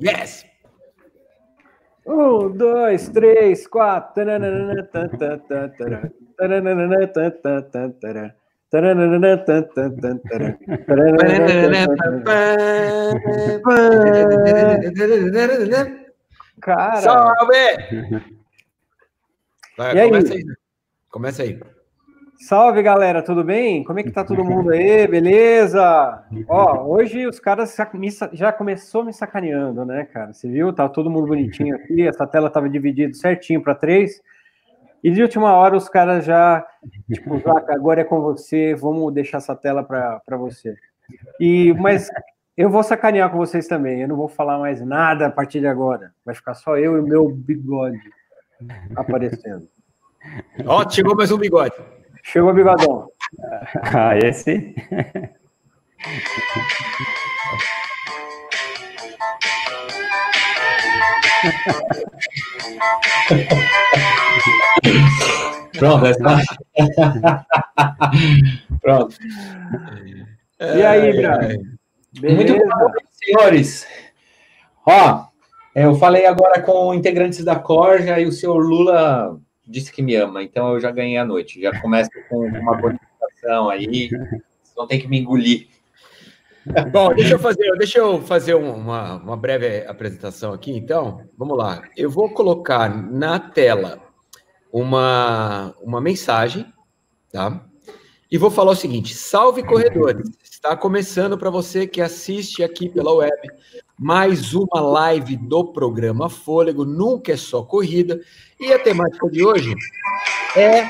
Yes! Um, dois, três, quatro. Cara. Salve! Vai, E aí? começa aí. Começa aí. Salve, galera, tudo bem? Como é que tá todo mundo aí? Beleza? Ó, hoje os caras já começou me sacaneando, né, cara? Você viu? Tá todo mundo bonitinho aqui, essa tela tava dividida certinho para três. E de última hora os caras já, tipo, Zaca, agora é com você, vamos deixar essa tela para você. E mas eu vou sacanear com vocês também. Eu não vou falar mais nada a partir de agora. Vai ficar só eu e o meu bigode aparecendo. Ó, chegou mais um bigode. Chegou o bigodão. Ah, esse? Pronto, essa... Pronto. E aí, Brian? Muito Beleza? bom, senhores. Ó, eu falei agora com integrantes da Corja e o senhor Lula disse que me ama, então eu já ganhei a noite. Já começo com uma bonificação aí. Vão ter que me engolir. Bom, deixa eu fazer, deixa eu fazer um- uma, uma breve apresentação aqui, então. Vamos lá. Eu vou colocar na tela uma, uma mensagem, tá? E vou falar o seguinte: salve corredores! Está começando para você que assiste aqui pela web mais uma live do programa Fôlego, nunca é só corrida. E a temática de hoje é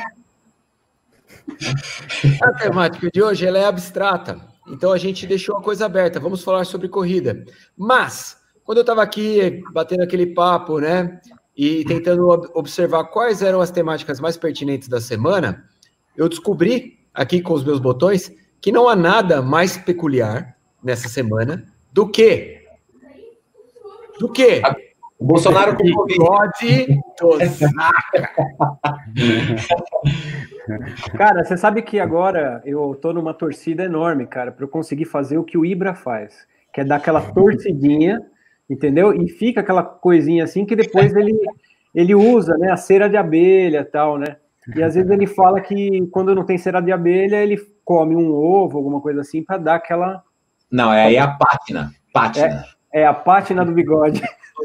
a temática de hoje ela é abstrata. Então a gente deixou a coisa aberta. Vamos falar sobre corrida. Mas quando eu estava aqui batendo aquele papo, né, e tentando ob- observar quais eram as temáticas mais pertinentes da semana, eu descobri aqui com os meus botões que não há nada mais peculiar nessa semana do que do que O Bolsonaro com Covid. bigode. Cara, você sabe que agora eu tô numa torcida enorme, cara, para eu conseguir fazer o que o Ibra faz, que é dar aquela torcidinha, entendeu? E fica aquela coisinha assim que depois ele, ele usa, né, a cera de abelha e tal, né? E às vezes ele fala que quando não tem cera de abelha, ele come um ovo, alguma coisa assim, para dar aquela. Não, é aí a pátina. Pátina. É a pátina do bigode.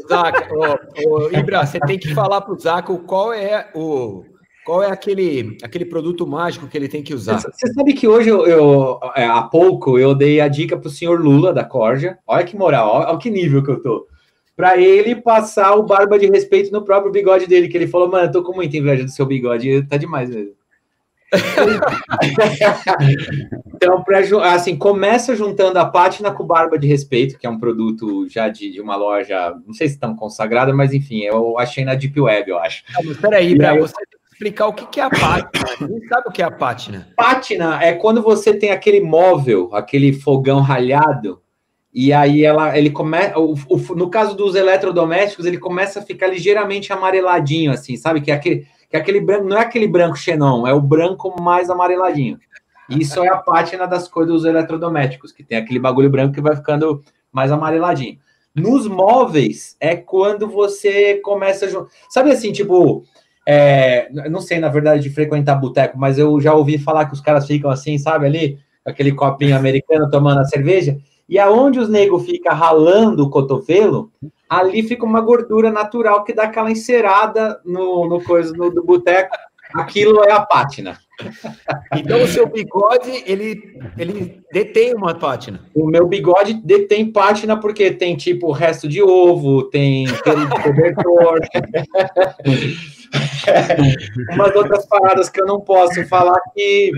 Zaca, ô, ô, Ibra, você tem que falar pro Zaca o qual é o qual é aquele, aquele produto mágico que ele tem que usar. Você sabe que hoje, eu, eu- é, há pouco, eu dei a dica pro senhor Lula da Corja. Olha que moral, olha, olha que nível que eu tô. Pra ele passar o barba de respeito no próprio bigode dele, que ele falou, mano, eu tô com muita inveja do seu bigode, tá demais mesmo. então, pra, assim, começa juntando a pátina com barba de respeito, que é um produto já de, de uma loja, não sei se tão consagrada, mas enfim, eu achei na Deep Web, eu acho. Ah, mas peraí, Ibra, E aí você tem que explicar o que é a pátina. Ninguém sabe o que é a pátina. Pátina é quando você tem aquele móvel, aquele fogão ralhado, e aí ela, ele começa, no caso dos eletrodomésticos, ele começa a ficar ligeiramente amareladinho, assim, sabe? Que é aquele, que é aquele branco, não é aquele branco xenon, é o branco mais amareladinho. Isso é a pátina das coisas dos eletrodomésticos, que tem aquele bagulho branco que vai ficando mais amareladinho. Nos móveis é quando você começa a sabe assim, tipo, é, não sei, na verdade, de frequentar boteco, mas eu já ouvi falar que os caras ficam assim, sabe, ali, aquele copinho americano tomando a cerveja, e aonde os negros ficam ralando o cotovelo, ali fica uma gordura natural que dá aquela encerada no, no coisa no, do boteco. Aquilo é a pátina. Então o seu bigode, ele, ele detém uma pátina. O meu bigode detém pátina porque tem tipo resto de ovo, tem pelo de cobertor. Umas outras paradas que eu não posso falar aqui.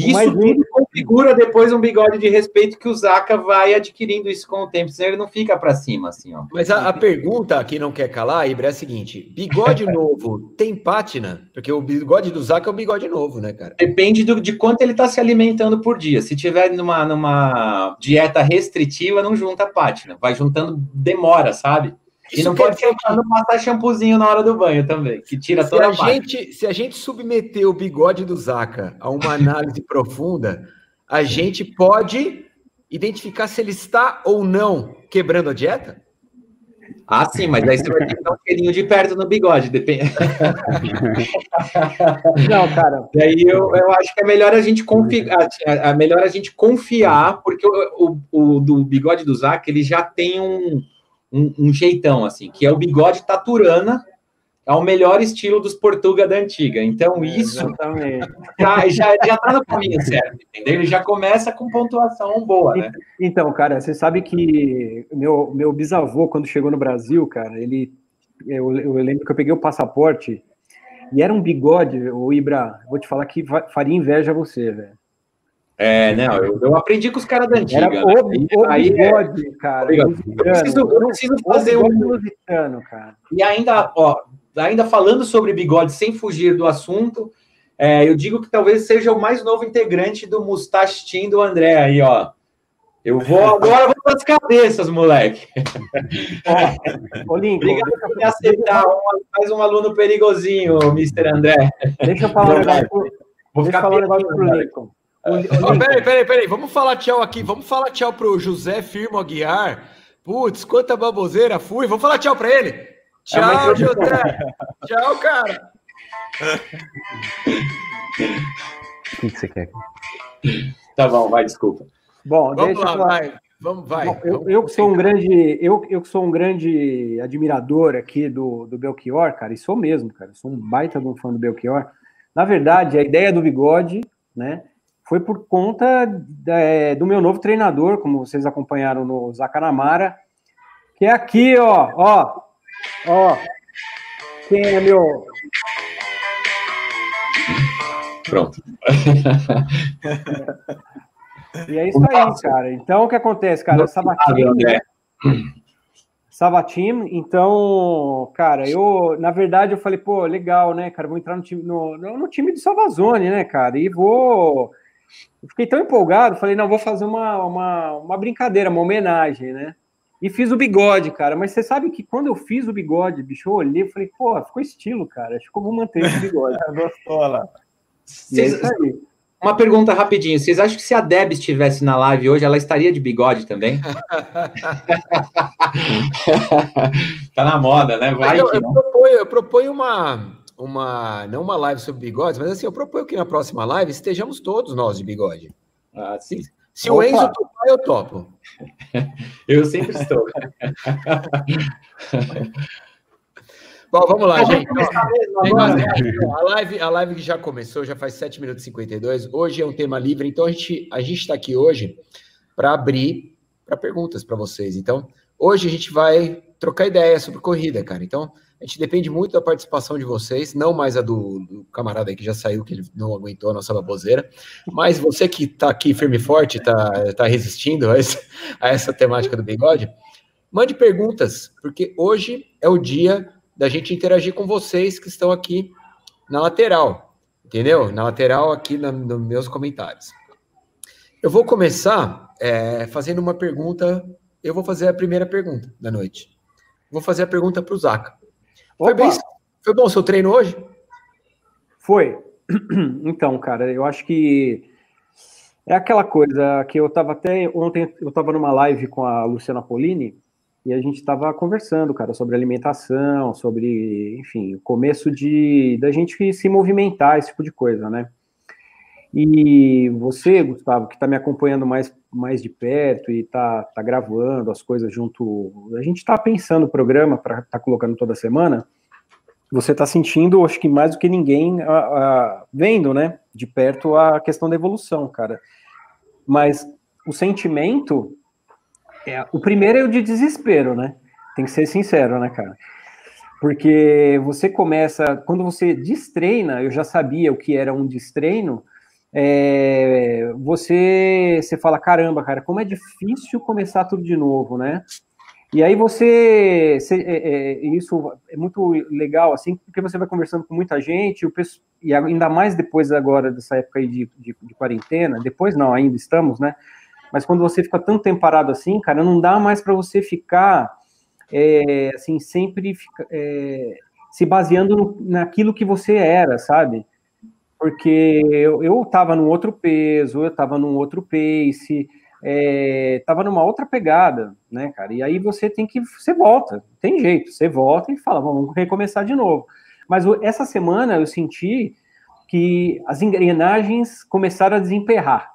Né? Isso tudo configura depois um bigode de respeito que o Zaca vai adquirindo isso com o tempo, senão ele não fica para cima, assim, ó. Mas a, a pergunta que não quer calar, Ibra, é a seguinte: bigode novo tem pátina? Porque o bigode do Zaca é o bigode novo, né, cara? Depende do- de quanto ele está se alimentando por dia. Se tiver numa, numa dieta restritiva, não junta pátina. Vai juntando, demora, sabe? E não pode dizer ficar não passar shampoozinho na hora do banho também, que tira Se toda a, a gente, se a gente submeter o bigode do Zaca a uma análise profunda, a gente pode identificar se ele está ou não quebrando a dieta? Ah, sim, mas aí você vai ter que dar um cheirinho de perto no bigode, depende. Não, cara. Daí eu, eu acho que é melhor a gente confiar, é melhor a gente confiar, porque o, o, o do bigode do Zac, ele já tem um, um, um, jeitão, assim, que é o bigode taturana, é o melhor estilo dos Portuga da antiga. Então, isso já, já, já tá no caminho certo, entendeu? Ele já começa com pontuação boa, né? Então, cara, você sabe que meu, meu bisavô, quando chegou no Brasil, cara, ele. Eu, eu lembro que eu peguei o passaporte e era um bigode, o Ibra, vou te falar que faria inveja a você, velho. É, não, eu, eu, aprendi com os caras da antiga. Era o, né? o aí, bigode, é, cara. Eu preciso, eu preciso fazer um. Lusitano, cara. E ainda, ó, ainda falando sobre bigode, sem fugir do assunto, é, eu digo que talvez seja o mais novo integrante do Mustache Team do André aí, ó. Eu vou agora vou para as cabeças, moleque. Ô, Lincoln, Obrigado por me aceitar. mais um aluno perigosinho, Mr. André. Deixa eu falar um negócio. Vou Deixa falar um negócio pro Lincoln. Oh, peraí, peraí, peraí. Vamos falar tchau aqui. Vamos falar tchau pro José Firmo Aguiar. Putz, quanta baboseira fui. Vamos falar tchau para ele. Tchau, é José. tchau, cara. O que você quer? Tá bom, vai, desculpa. Bom, Vamos deixa lá, eu vai. Vamos, vai. Bom, eu, eu sou um grande, eu, eu sou um grande admirador aqui do, do Belchior, cara, e sou mesmo, cara. Sou um baita de um fã do Belchior. Na verdade, a ideia do bigode, né, foi por conta é, do meu novo treinador, como vocês acompanharam no Zacanamara, que é aqui, ó, ó, ó. Quem é meu. Pronto. e é isso aí, cara. Então, o que acontece, cara? Sabatinho. Né? Sabatim, então, cara, eu, na verdade, eu falei, pô, legal, né, cara, vou entrar no time, no, no time do Salvazone, né, cara, e vou, eu fiquei tão empolgado, falei, não, vou fazer uma, uma, uma brincadeira, uma homenagem, né, e fiz o bigode, cara. Mas você sabe que quando eu fiz o bigode, bicho, eu olhei e falei, pô, ficou estilo, cara. Acho que eu vou manter esse bigode. Gostola. É uma pergunta rapidinho. Vocês acham que se a Deb estivesse na live hoje, ela estaria de bigode também? tá na moda, né? Vai eu, eu, proponho, eu proponho uma, uma, não uma live sobre bigodes, mas assim, eu proponho que na próxima live estejamos todos nós de bigode. Ah, sim. Se Opa. o Enzo topar, eu topo. eu sempre estou. Bom, vamos lá, gente. a, live, a live que já começou, já faz 7 minutos e 52. Hoje é um tema livre, então a gente a está aqui hoje para abrir para perguntas para vocês. Então, hoje a gente vai trocar ideia sobre corrida, cara. Então, a gente depende muito da participação de vocês, não mais a do, do camarada aí que já saiu, que ele não aguentou a nossa baboseira, mas você que está aqui firme e forte, está tá resistindo a, esse, a essa temática do bigode, mande perguntas, porque hoje é o dia da gente interagir com vocês que estão aqui na lateral, entendeu? Na lateral aqui na, nos meus comentários. Eu vou começar é, fazendo uma pergunta, eu vou fazer a primeira pergunta da noite. Vou fazer a pergunta para o Zaca. Foi, bem, foi bom o seu treino hoje? Foi. Então, cara, eu acho que é aquela coisa que eu estava até ontem, eu estava numa live com a Luciana Polini e a gente estava conversando, cara, sobre alimentação, sobre, enfim, o começo de da gente se movimentar, esse tipo de coisa, né? E você, Gustavo, que está me acompanhando mais, mais de perto e está tá gravando as coisas junto. A gente está pensando o programa para tá colocando toda semana. Você está sentindo, acho que mais do que ninguém, a, a, vendo, né, de perto a questão da evolução, cara. Mas o sentimento, é, o primeiro é o de desespero, né? Tem que ser sincero, né, cara? Porque você começa, quando você destreina, eu já sabia o que era um destreino, é, você, você fala, caramba, cara, como é difícil começar tudo de novo, né? E aí você, você é, é, isso é muito legal, assim, porque você vai conversando com muita gente, o, e ainda mais depois agora dessa época de, de, de, quarentena, depois não, ainda estamos, né? Mas quando você fica tanto tempo parado assim, cara, não dá mais para você ficar, é, assim, sempre fica, é, se baseando no, naquilo que você era, sabe? Porque eu, eu tava num outro peso, eu tava num outro pace, é, tava numa outra pegada, né, cara? E aí você tem que, você volta, tem jeito, você volta e fala, vamos recomeçar de novo. Mas essa semana eu senti que as engrenagens começaram a desemperrar,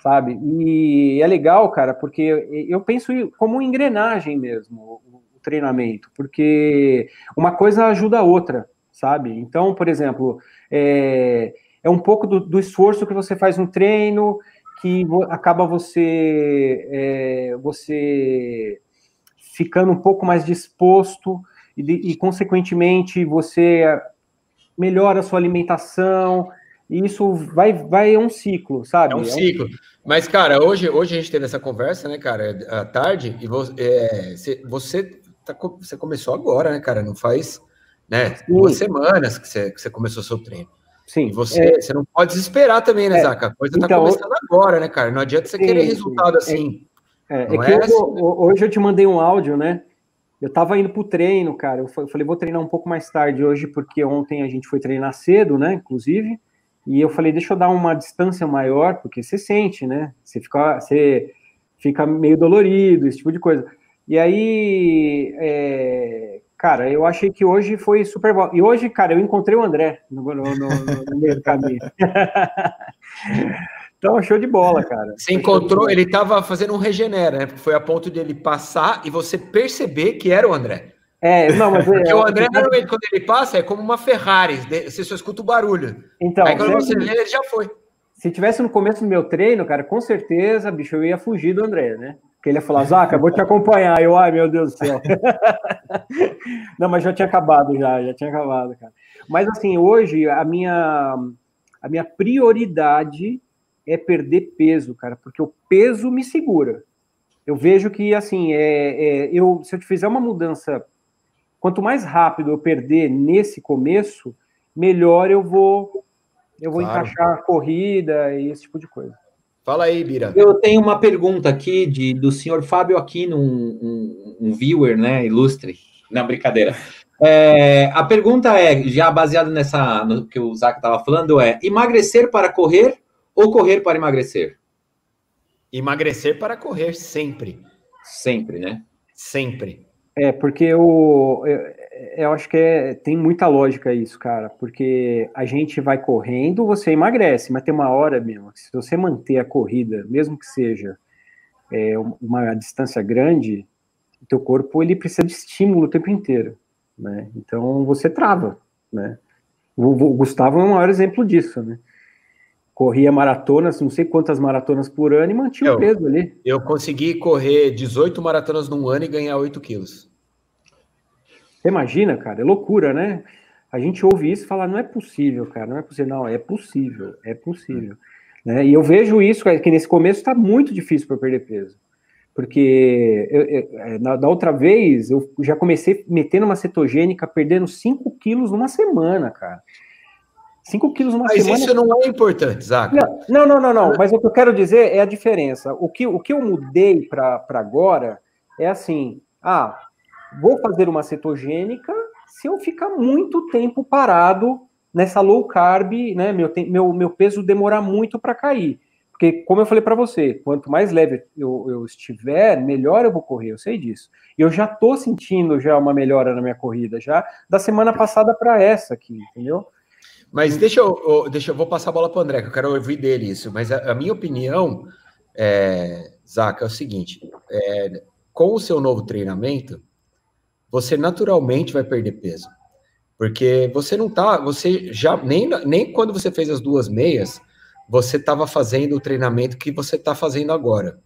sabe? E é legal, cara, porque eu penso como engrenagem mesmo, o treinamento, porque uma coisa ajuda a outra, sabe? Então, por exemplo, é, é um pouco do, do esforço que você faz no treino, que acaba você é, você ficando um pouco mais disposto e, e, consequentemente você melhora a sua alimentação e isso vai vai é um ciclo, sabe? É um ciclo. Mas cara, hoje hoje a gente teve essa conversa, né, cara, à tarde e você é, você, tá, você começou agora, né, cara? Não faz né, duas semanas que você, que você começou seu treino. Sim. E você, é... você não pode desesperar também, né, é, Zaca? A coisa está então, começando agora, né, cara? Não adianta você sim, querer resultado assim. É, é que é assim, eu, hoje eu te mandei um áudio, né? Eu tava indo pro treino, cara. Eu falei, vou treinar um pouco mais tarde hoje, porque ontem a gente foi treinar cedo, né? Inclusive. E eu falei, deixa eu dar uma distância maior, porque você sente, né? Você fica, você fica meio dolorido, esse tipo de coisa. E aí, é, Cara, eu achei que hoje foi super bom. E hoje, cara, eu encontrei o André no, no, no, no meio do caminho. então, show de bola, cara. Você encontrou, ele estava fazendo um regenera, né? Foi a ponto de ele passar e você perceber que era o André. É, não, mas Porque é, o André, normalmente, quando ele passa, é como uma Ferrari, você só escuta o barulho. Então, Aí quando você vê, ele já foi. Se tivesse no começo do meu treino, cara, com certeza, bicho, eu ia fugir do André, né? Que ele ia falar, Zaca, vou te acompanhar. Eu, ai, meu Deus do céu. Não, mas já tinha acabado, já, já tinha acabado, cara. Mas assim, hoje a minha, a minha prioridade é perder peso, cara, porque o peso me segura. Eu vejo que, assim, é, é, eu, se eu te fizer uma mudança, quanto mais rápido eu perder nesse começo, melhor eu vou, eu vou claro. encaixar a corrida e esse tipo de coisa. Fala aí, Bira. Eu tenho uma pergunta aqui de, do senhor Fábio Aquino, um, um, um viewer, né, ilustre. Não, brincadeira. É, a pergunta é, já baseada nessa, no que o Zac estava falando, é emagrecer para correr ou correr para emagrecer? Emagrecer para correr sempre. Sempre, né? Sempre. É, porque eu, eu, eu acho que é, tem muita lógica isso, cara, porque a gente vai correndo, você emagrece, mas tem uma hora mesmo, se você manter a corrida, mesmo que seja é, uma distância grande, teu corpo ele precisa de estímulo o tempo inteiro, né? Então você trava, né? O, o Gustavo é o maior exemplo disso, né? corria maratonas, não sei quantas maratonas por ano e mantinha o peso ali. Eu consegui correr 18 maratonas num ano e ganhar 8 quilos. Você imagina, cara, é loucura, né? A gente ouve isso e fala, não é possível, cara, não é possível. Não, é possível, é possível. Né? E eu vejo isso, que nesse começo está muito difícil para perder peso. Porque eu, eu, é, na, da outra vez eu já comecei metendo uma cetogênica, perdendo 5 quilos numa semana, cara. 5 quilos numa mas semana. Mas isso não é importante, Zaca. Não, não, não, não, Mas o que eu quero dizer é a diferença. O que, o que eu mudei para agora é assim: ah, vou fazer uma cetogênica se eu ficar muito tempo parado nessa low carb, né? Meu, meu, meu peso demorar muito para cair. Porque, como eu falei para você, quanto mais leve eu, eu, estiver, melhor eu vou correr, eu sei disso. E eu já tô sentindo já uma melhora na minha corrida, já da semana passada para essa aqui, entendeu? Mas deixa eu, deixa eu vou passar a bola para o André, que eu quero ouvir dele isso. Mas a, a minha opinião, é, Zaca, é o seguinte: é, com o seu novo treinamento, você naturalmente vai perder peso. Porque você não tá, você já, nem, nem quando você fez as duas meias, você estava fazendo o treinamento que você está fazendo agora.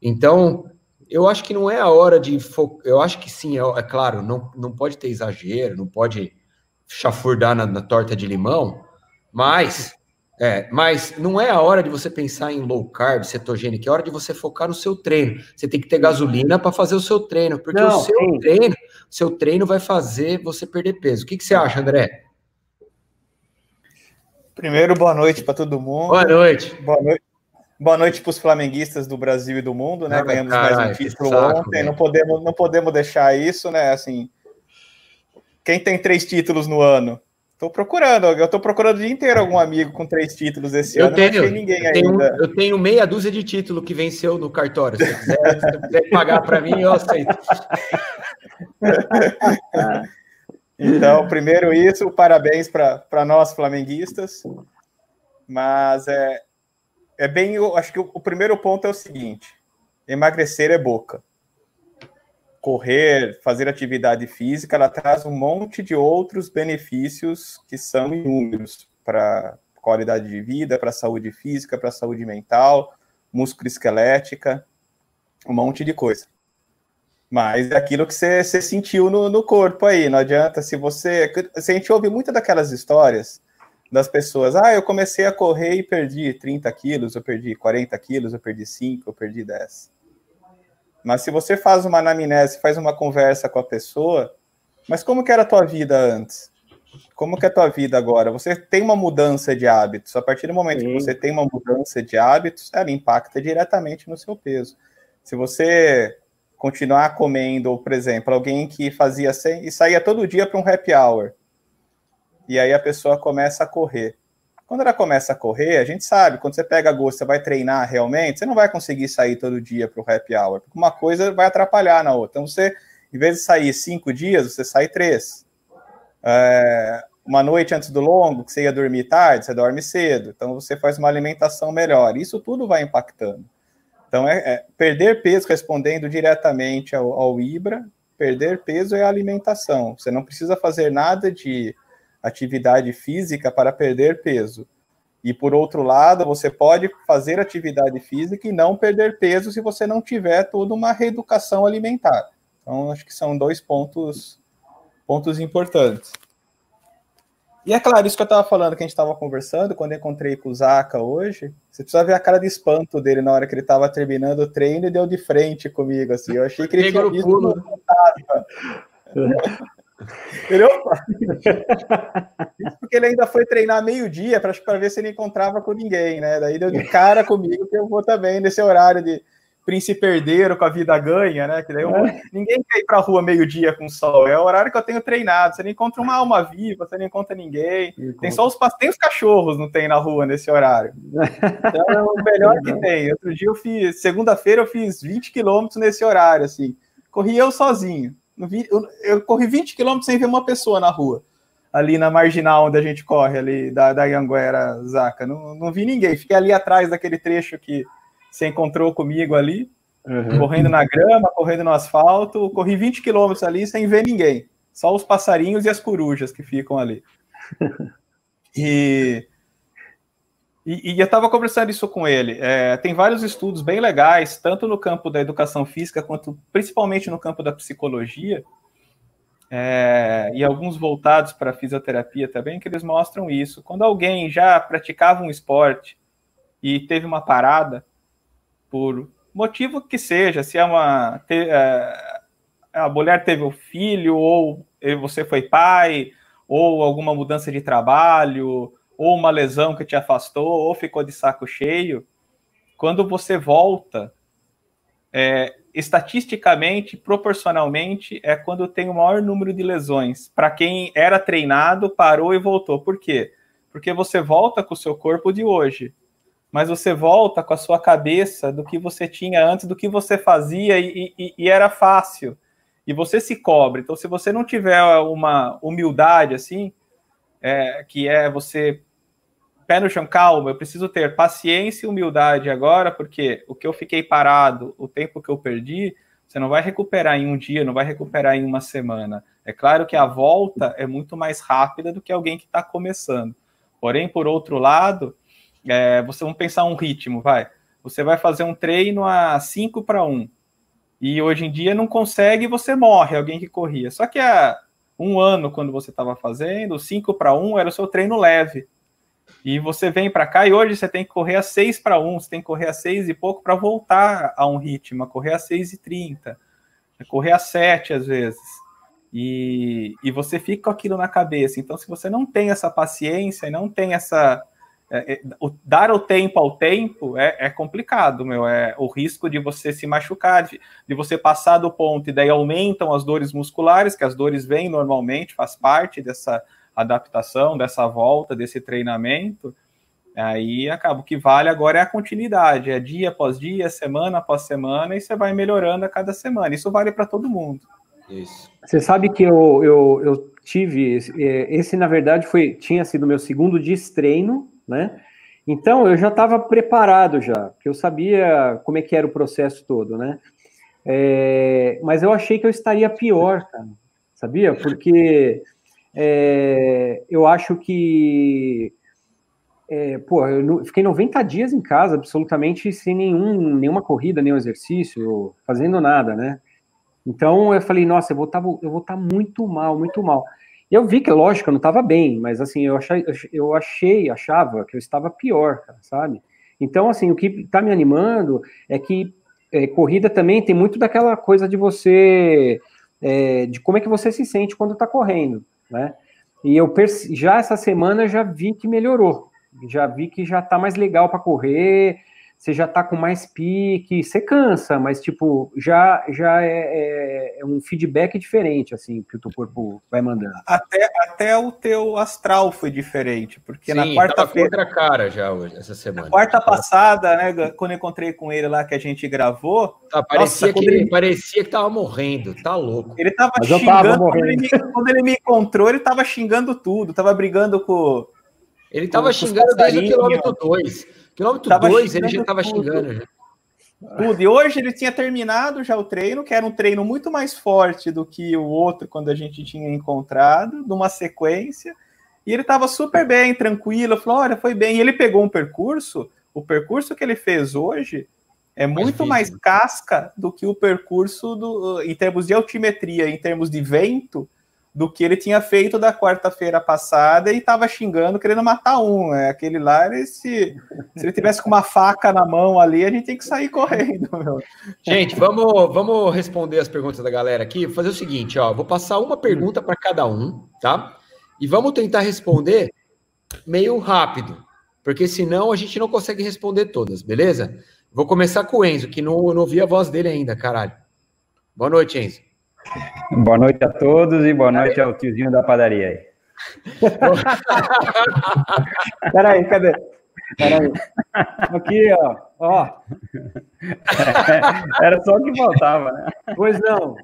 Então, eu acho que não é a hora de. Eu acho que sim, é, é claro, não, não pode ter exagero, não pode chafurdar na, na torta de limão, mas é, mas não é a hora de você pensar em low carb, cetogênico, é hora de você focar no seu treino. Você tem que ter gasolina para fazer o seu treino, porque não, o seu sim. treino, seu treino vai fazer você perder peso. O que, que você acha, André? Primeiro, boa noite para todo mundo. Boa noite. Boa noite. Boa noite para os flamenguistas do Brasil e do mundo, né? Ganhamos mais um título saco, ontem. Não podemos, não podemos deixar isso, né? Assim, quem tem três títulos no ano? Tô procurando, eu tô procurando o dia inteiro algum amigo com três títulos esse eu ano. Tenho, não ninguém eu tenho, ainda. Eu tenho meia dúzia de título que venceu no cartório. Se você quiser, se quiser pagar para mim, eu aceito. então, primeiro isso, parabéns para nós flamenguistas. Mas é, é bem. Acho que o, o primeiro ponto é o seguinte: emagrecer é boca correr, fazer atividade física, ela traz um monte de outros benefícios que são inúmeros para qualidade de vida, para a saúde física, para a saúde mental, músculo esquelética, um monte de coisa. Mas é aquilo que você, você sentiu no, no, corpo aí, não adianta se você. Se a gente ouve muitas daquelas histórias das pessoas, ah, eu comecei a correr e perdi 30 quilos, eu perdi 40 quilos, eu perdi 5, eu perdi 10. Mas se você faz uma anamnese, faz uma conversa com a pessoa, mas como que era a tua vida antes? Como que é a tua vida agora? Você tem uma mudança de hábitos. A partir do momento Sim. que você tem uma mudança de hábitos, ela impacta diretamente no seu peso. Se você continuar comendo, ou, por exemplo, alguém que fazia e saía todo dia para um happy hour, e aí a pessoa começa a correr. Quando ela começa a correr, a gente sabe, quando você pega gosto, você vai treinar realmente, você não vai conseguir sair todo dia para o happy hour, porque uma coisa vai atrapalhar na outra. Então, você, em vez de sair cinco dias, você sai três. É, uma noite antes do longo, que você ia dormir tarde, você dorme cedo. Então, você faz uma alimentação melhor. Isso tudo vai impactando. Então, é, é perder peso, respondendo diretamente ao, ao IBRA, perder peso é alimentação. Você não precisa fazer nada de atividade física para perder peso. E por outro lado, você pode fazer atividade física e não perder peso se você não tiver toda uma reeducação alimentar. Então, acho que são dois pontos, pontos importantes. E é claro, isso que eu estava falando, que a gente estava conversando, quando eu encontrei com o Zaka hoje, você precisa ver a cara de espanto dele na hora que ele estava terminando o treino e deu de frente comigo, assim. Eu achei que ele tinha visto. Ele, opa! Isso porque ele ainda foi treinar meio-dia para ver se ele encontrava com ninguém, né? Daí deu de cara comigo que eu vou também nesse horário de príncipe herdeiro com a vida ganha, né? Que daí vou... é. ninguém quer ir para a rua meio-dia com sol. É o horário que eu tenho treinado. Você não encontra uma alma viva, você não encontra ninguém. Tem só os tem os cachorros, não tem na rua nesse horário. Então é o melhor que tem. Outro dia eu fiz, segunda-feira eu fiz 20 quilômetros nesse horário, assim. Corri eu sozinho. Eu, eu corri 20 quilômetros sem ver uma pessoa na rua. Ali na marginal onde a gente corre, ali da, da Anguera, Zaca. Não, não vi ninguém. Fiquei ali atrás daquele trecho que você encontrou comigo ali, uhum. correndo na grama, correndo no asfalto. Corri 20 quilômetros ali sem ver ninguém. Só os passarinhos e as corujas que ficam ali. E e, e eu estava conversando isso com ele. É, tem vários estudos bem legais, tanto no campo da educação física, quanto principalmente no campo da psicologia, é, e alguns voltados para a fisioterapia também, que eles mostram isso. Quando alguém já praticava um esporte e teve uma parada, por motivo que seja, se é uma. Te, é, a mulher teve um filho, ou você foi pai, ou alguma mudança de trabalho, ou uma lesão que te afastou, ou ficou de saco cheio, quando você volta, é, estatisticamente, proporcionalmente, é quando tem o maior número de lesões. Para quem era treinado, parou e voltou. Por quê? Porque você volta com o seu corpo de hoje, mas você volta com a sua cabeça do que você tinha antes, do que você fazia e, e, e era fácil. E você se cobre. Então, se você não tiver uma humildade assim, é, que é você pé no chão, calma, eu preciso ter paciência e humildade agora, porque o que eu fiquei parado, o tempo que eu perdi, você não vai recuperar em um dia, não vai recuperar em uma semana. É claro que a volta é muito mais rápida do que alguém que está começando. Porém, por outro lado, é, você vamos pensar um ritmo, vai. Você vai fazer um treino a 5 para 1. E hoje em dia não consegue, você morre, alguém que corria. Só que há um ano, quando você estava fazendo, 5 para 1 era o seu treino leve. E você vem para cá e hoje você tem que correr a 6 para 1, você tem que correr a 6 e pouco para voltar a um ritmo, a correr a 6 e 30, a correr a 7 às vezes. E, e você fica com aquilo na cabeça. Então, se você não tem essa paciência e não tem essa. É, é, o, dar o tempo ao tempo é, é, complicado, meu. É o risco de você se machucar, de, de você passar do ponto, e daí aumentam as dores musculares, que as dores vêm normalmente, faz parte dessa adaptação, dessa volta, desse treinamento, aí acaba. O que vale agora é a continuidade, é dia após dia, semana após semana, e você vai melhorando a cada semana. Isso vale para todo mundo. Isso. Você sabe que eu, eu, eu tive, esse, é, esse, na verdade foi tinha sido meu segundo destreino, né? Então eu já estava preparado já, porque eu sabia como é que era o processo todo, né? É, mas eu achei que eu estaria pior, cara, sabia? Porque é, eu acho que é, pô, eu fiquei 90 dias em casa, absolutamente sem nenhum, nenhuma corrida, nenhum exercício, fazendo nada, né? Então eu falei, nossa, eu vou estar eu vou estar muito mal, muito mal. E eu vi que, lógico, eu não estava bem, mas assim, eu achei, eu achei, achava que eu estava pior, sabe? Então, assim, o que está me animando é que é, corrida também tem muito daquela coisa de você, é, de como é que você se sente quando está correndo, né? E eu já essa semana já vi que melhorou, já vi que já está mais legal para correr, você já tá com mais pique, você cansa, mas tipo, já já é, é, é, um feedback diferente, assim, que o teu corpo vai mandando. Até, até o teu astral foi diferente, porque Sim, na quarta-feira. outra cara já hoje, essa semana. quarta passada, né, quando eu encontrei com ele lá que a gente gravou. Tá, parecia, nossa, que ele, parecia que tava morrendo, tá louco. Ele tava mas xingando, quando ele, me, quando ele me encontrou, ele tava xingando tudo, tava brigando com. Ele tava com, xingando desde o quilômetro 2. Quilômetro 2 ele já estava xingando. Já. Tudo. E hoje ele tinha terminado já o treino, que era um treino muito mais forte do que o outro quando a gente tinha encontrado, numa sequência. E ele estava super bem, tranquilo. Falou: olha, foi bem. E ele pegou um percurso. O percurso que ele fez hoje é muito mais, mais casca do que o percurso do, em termos de altimetria, em termos de vento, do que ele tinha feito da quarta-feira passada e estava xingando, querendo matar um. É aquele lá, ele se, se ele tivesse com uma faca na mão ali, a gente tem que sair correndo. Meu. Gente, vamos, vamos responder as perguntas da galera aqui. Vou fazer o seguinte, ó, vou passar uma pergunta para cada um, tá? E vamos tentar responder meio rápido, porque senão a gente não consegue responder todas, beleza? Vou começar com o Enzo, que não, não ouvi a voz dele ainda, caralho. Boa noite, Enzo. Boa noite a todos e boa noite ao tiozinho da padaria aí. Peraí, cadê? Peraí. Aqui, ó. ó. Era só o que faltava, né? Pois não.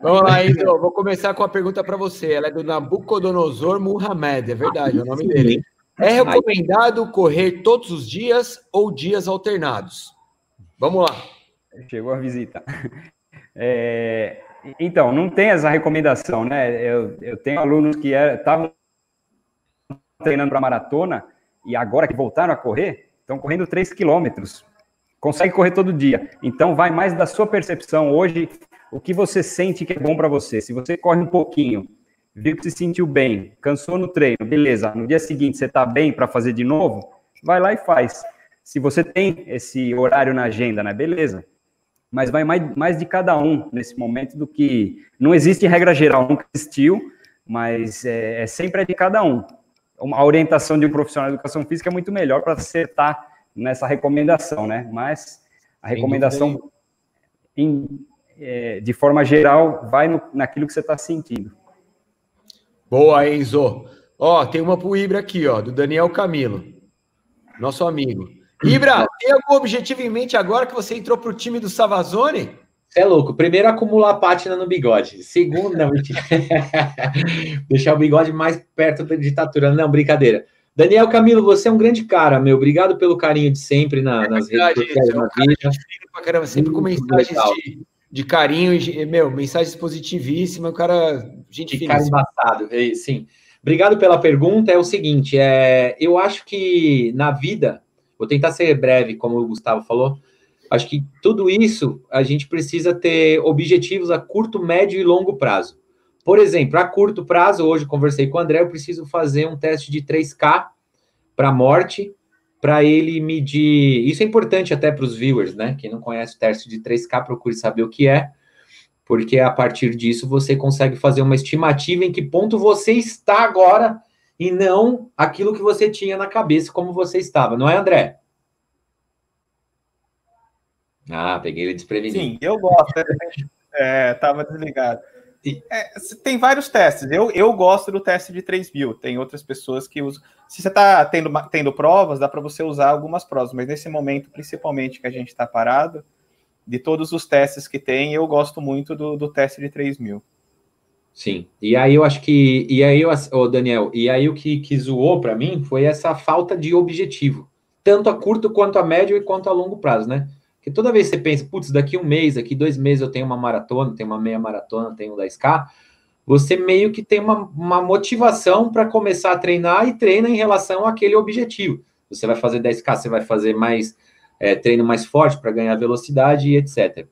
Vamos lá, Indo. Vou começar com a pergunta para você. Ela é do Nabucodonosor Muhammad, é verdade, é o nome dele. É recomendado correr todos os dias ou dias alternados? Vamos lá. Chegou a visita. É, então, não tem essa recomendação, né? Eu, eu tenho alunos que estavam treinando para maratona e agora que voltaram a correr, estão correndo 3 quilômetros. Consegue correr todo dia. Então, vai mais da sua percepção hoje, o que você sente que é bom para você. Se você corre um pouquinho, viu que se sentiu bem, cansou no treino, beleza. No dia seguinte você está bem para fazer de novo, vai lá e faz. Se você tem esse horário na agenda, né? Beleza mas vai mais, mais de cada um nesse momento do que. Não existe regra geral, nunca existiu, mas é, é sempre de cada um. A orientação de um profissional de educação física é muito melhor para acertar nessa recomendação, né? Mas a recomendação, em, é, de forma geral, vai no, naquilo que você está sentindo. Boa, Enzo. Ó, tem uma pro Ibra aqui, ó, do Daniel Camilo, nosso amigo. Ibra, tem algum objetivo em mente agora que você entrou para o time do Savazone? Você é louco. Primeiro, acumular pátina no bigode. Segundo, não, deixar o bigode mais perto da ditadura. Não, brincadeira. Daniel Camilo, você é um grande cara, meu. Obrigado pelo carinho de sempre na, é nas verdade, redes sociais. É um cara pra caramba, sempre com mensagens de, de, carinho, meu, mensagens positivíssimas. O cara, gente de cara embaçado, é, sim. Obrigado pela pergunta. É o seguinte, é, eu acho que na vida Vou tentar ser breve, como o Gustavo falou. Acho que tudo isso a gente precisa ter objetivos a curto, médio e longo prazo. Por exemplo, a curto prazo, hoje conversei com o André, eu preciso fazer um teste de 3K para morte, para ele medir. Isso é importante até para os viewers, né? Quem não conhece o teste de 3K, procure saber o que é, porque a partir disso você consegue fazer uma estimativa em que ponto você está agora e não aquilo que você tinha na cabeça como você estava, não é, André? Ah, peguei ele desprevenido. Sim, eu gosto. É, tava desligado. É, tem vários testes. Eu, eu gosto do teste de 3 mil. Tem outras pessoas que usam. Se você está tendo, tendo provas, dá para você usar algumas provas, mas nesse momento, principalmente que a gente está parado, de todos os testes que tem, eu gosto muito do, do teste de 3 mil. Sim. E aí eu acho que. E aí, oh, Daniel, e aí o que, que zoou para mim foi essa falta de objetivo. Tanto a curto quanto a médio e quanto a longo prazo, né? Porque toda vez que você pensa, putz, daqui um mês, daqui dois meses eu tenho uma maratona, tenho uma meia maratona, tenho um 10K, você meio que tem uma, uma motivação para começar a treinar e treina em relação àquele objetivo. Você vai fazer 10K, você vai fazer mais é, treino mais forte para ganhar velocidade e etc.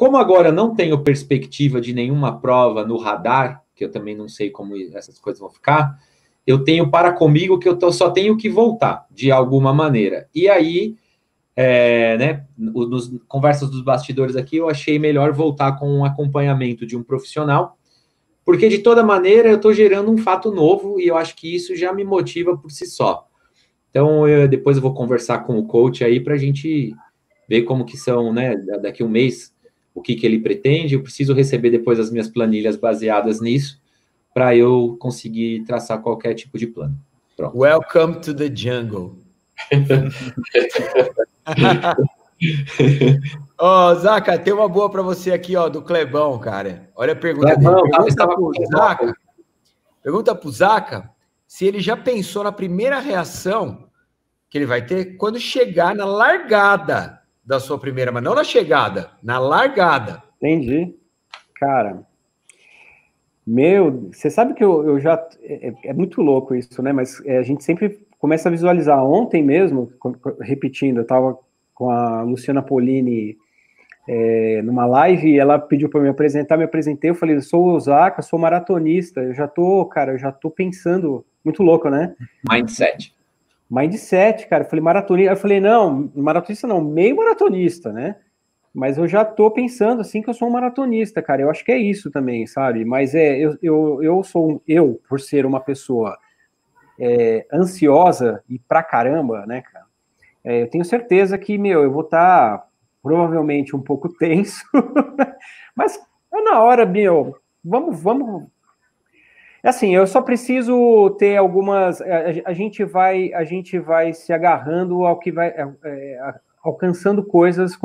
Como agora não tenho perspectiva de nenhuma prova no radar, que eu também não sei como essas coisas vão ficar, eu tenho para comigo que eu tô, só tenho que voltar de alguma maneira. E aí é, né, nos conversas dos bastidores aqui, eu achei melhor voltar com um acompanhamento de um profissional, porque de toda maneira eu estou gerando um fato novo e eu acho que isso já me motiva por si só. Então, eu, depois eu vou conversar com o coach aí para a gente ver como que são, né, daqui a um mês, o que, que ele pretende. Eu preciso receber depois as minhas planilhas baseadas nisso, para eu conseguir traçar qualquer tipo de plano. Pronto. Welcome to the jungle. Ó, oh, Zaca, tem uma boa para você aqui, ó, do Clebão, cara. Olha a pergunta Clebão, dele. Pergunta pro Zaca, pergunta pro Zaca se ele já pensou na primeira reação que ele vai ter quando chegar na largada da sua primeira, mas não na chegada, na largada. Entendi. Cara, meu, você sabe que eu, eu já. É, é, muito louco isso, né? Mas é, a gente sempre começa a visualizar. Ontem mesmo, repetindo, eu estava com a Luciana Polini é, numa live e ela pediu para me apresentar, me apresentei, eu falei, eu sou Osaka, sou maratonista, eu já tô, cara, eu já tô pensando, muito louco, né? Mindset. Mindset, cara, eu falei maratonista, eu falei, não, maratonista não, meio maratonista, né? Mas eu já tô pensando assim que eu sou um maratonista, cara. Eu acho que é isso também, sabe? Mas é, eu, eu, eu sou eu, por ser uma pessoa é, ansiosa e pra caramba, né, cara? É, eu tenho certeza que, meu, eu vou estar tá, provavelmente um pouco tenso, mas é na hora, meu, vamos, vamos. Assim, eu só preciso ter algumas. A, a gente vai, a gente vai se agarrando ao que vai, é, é alcançando coisas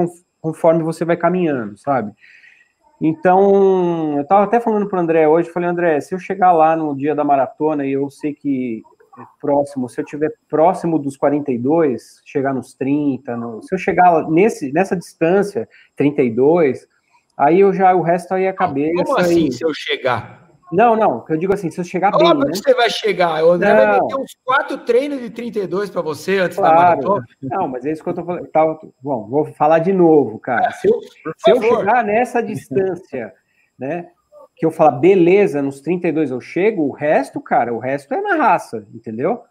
conforme você vai caminhando, sabe? Então, eu estava até falando para o André hoje, falei, André, se eu chegar lá no dia da maratona e eu sei que próximo, se eu tiver próximo dos 42, chegar nos 30, no, se eu chegar nesse, nessa distância, 32, aí eu já, o resto aí é cabeça. Como assim, se eu chegar? Não, não, eu digo assim, se eu chegar Óbvio bem, né? você vai chegar, o André não. vai meter uns quatro treinos de 32 para você antes claro. da maratona. Não, mas é isso que eu tô falando. Tava, bom, vou falar de novo, cara. Se eu, se eu chegar nessa distância, né, que eu falar, beleza, nos 32 eu chego, o resto, cara, o resto é na raça, entendeu?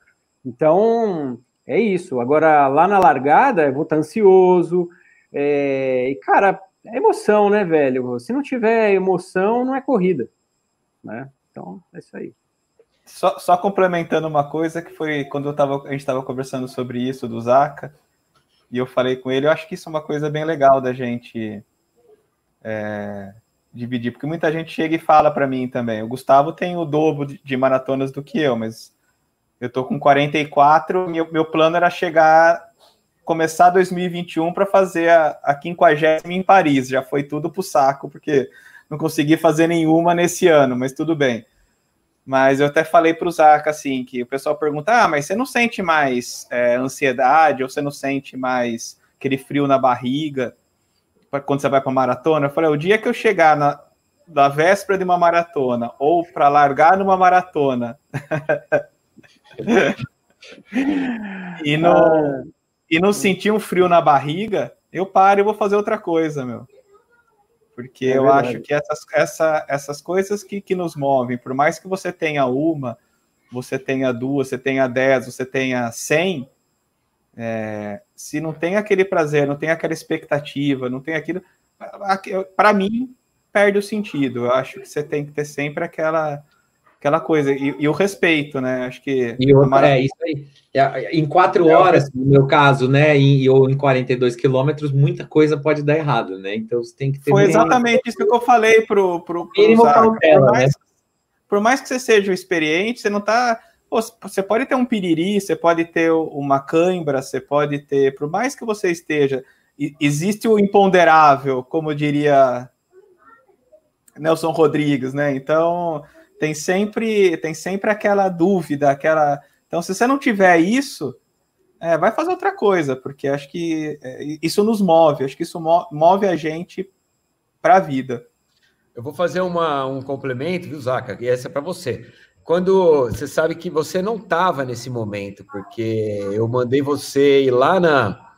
Então, é isso. Agora, lá na largada, eu vou estar ansioso. É... E, cara, é emoção, né, velho? Se não tiver emoção, não é corrida. Né? Então, é isso aí. Só, só complementando uma coisa que foi quando eu tava, a gente estava conversando sobre isso do Zaca, e eu falei com ele, eu acho que isso é uma coisa bem legal da gente é, dividir, porque muita gente chega e fala para mim também. O Gustavo tem o dobro de maratonas do que eu, mas eu tô com 44, meu, meu plano era chegar, começar 2021 para fazer a, a 50 em Paris. Já foi tudo pro saco, porque não consegui fazer nenhuma nesse ano, mas tudo bem. Mas eu até falei para o Zaca assim, que o pessoal pergunta: ah, mas você não sente mais é, ansiedade, ou você não sente mais aquele frio na barriga? quando você vai para maratona, eu falei, o dia que eu chegar na da véspera de uma maratona ou para largar numa maratona e não ah. e não sentir um frio na barriga, eu paro e vou fazer outra coisa, meu. Porque é eu acho que essas, essa, essas coisas que, que nos movem, por mais que você tenha uma, você tenha duas, você tenha dez, você tenha cem, é, se não tem aquele prazer, não tem aquela expectativa, não tem aquilo, para mim perde o sentido. Eu acho que você tem que ter sempre aquela aquela coisa, e, e, o respeito, né? Acho que. E o, é isso aí. É, em quatro é, horas, no meu caso, né? Em, ou em 42 quilômetros, muita coisa pode dar errado, né? Então você tem que ter. Foi exatamente isso que eu falei pro. pro, pro mínimo cautela, por, mais, né? por mais que você seja experiente, você não tá. Pô, você pode ter um piriri, você pode ter uma cãibra, você pode ter. Por mais que você esteja. Existe o imponderável, como diria Nelson Rodrigues, né? Então tem sempre tem sempre aquela dúvida, aquela. Então, se você não tiver isso, é, vai fazer outra coisa, porque acho que é, isso nos move, acho que isso move a gente para a vida. Eu vou fazer uma, um complemento, viu, Zaca? E essa é para você. Quando você sabe que você não estava nesse momento, porque eu mandei você ir lá na,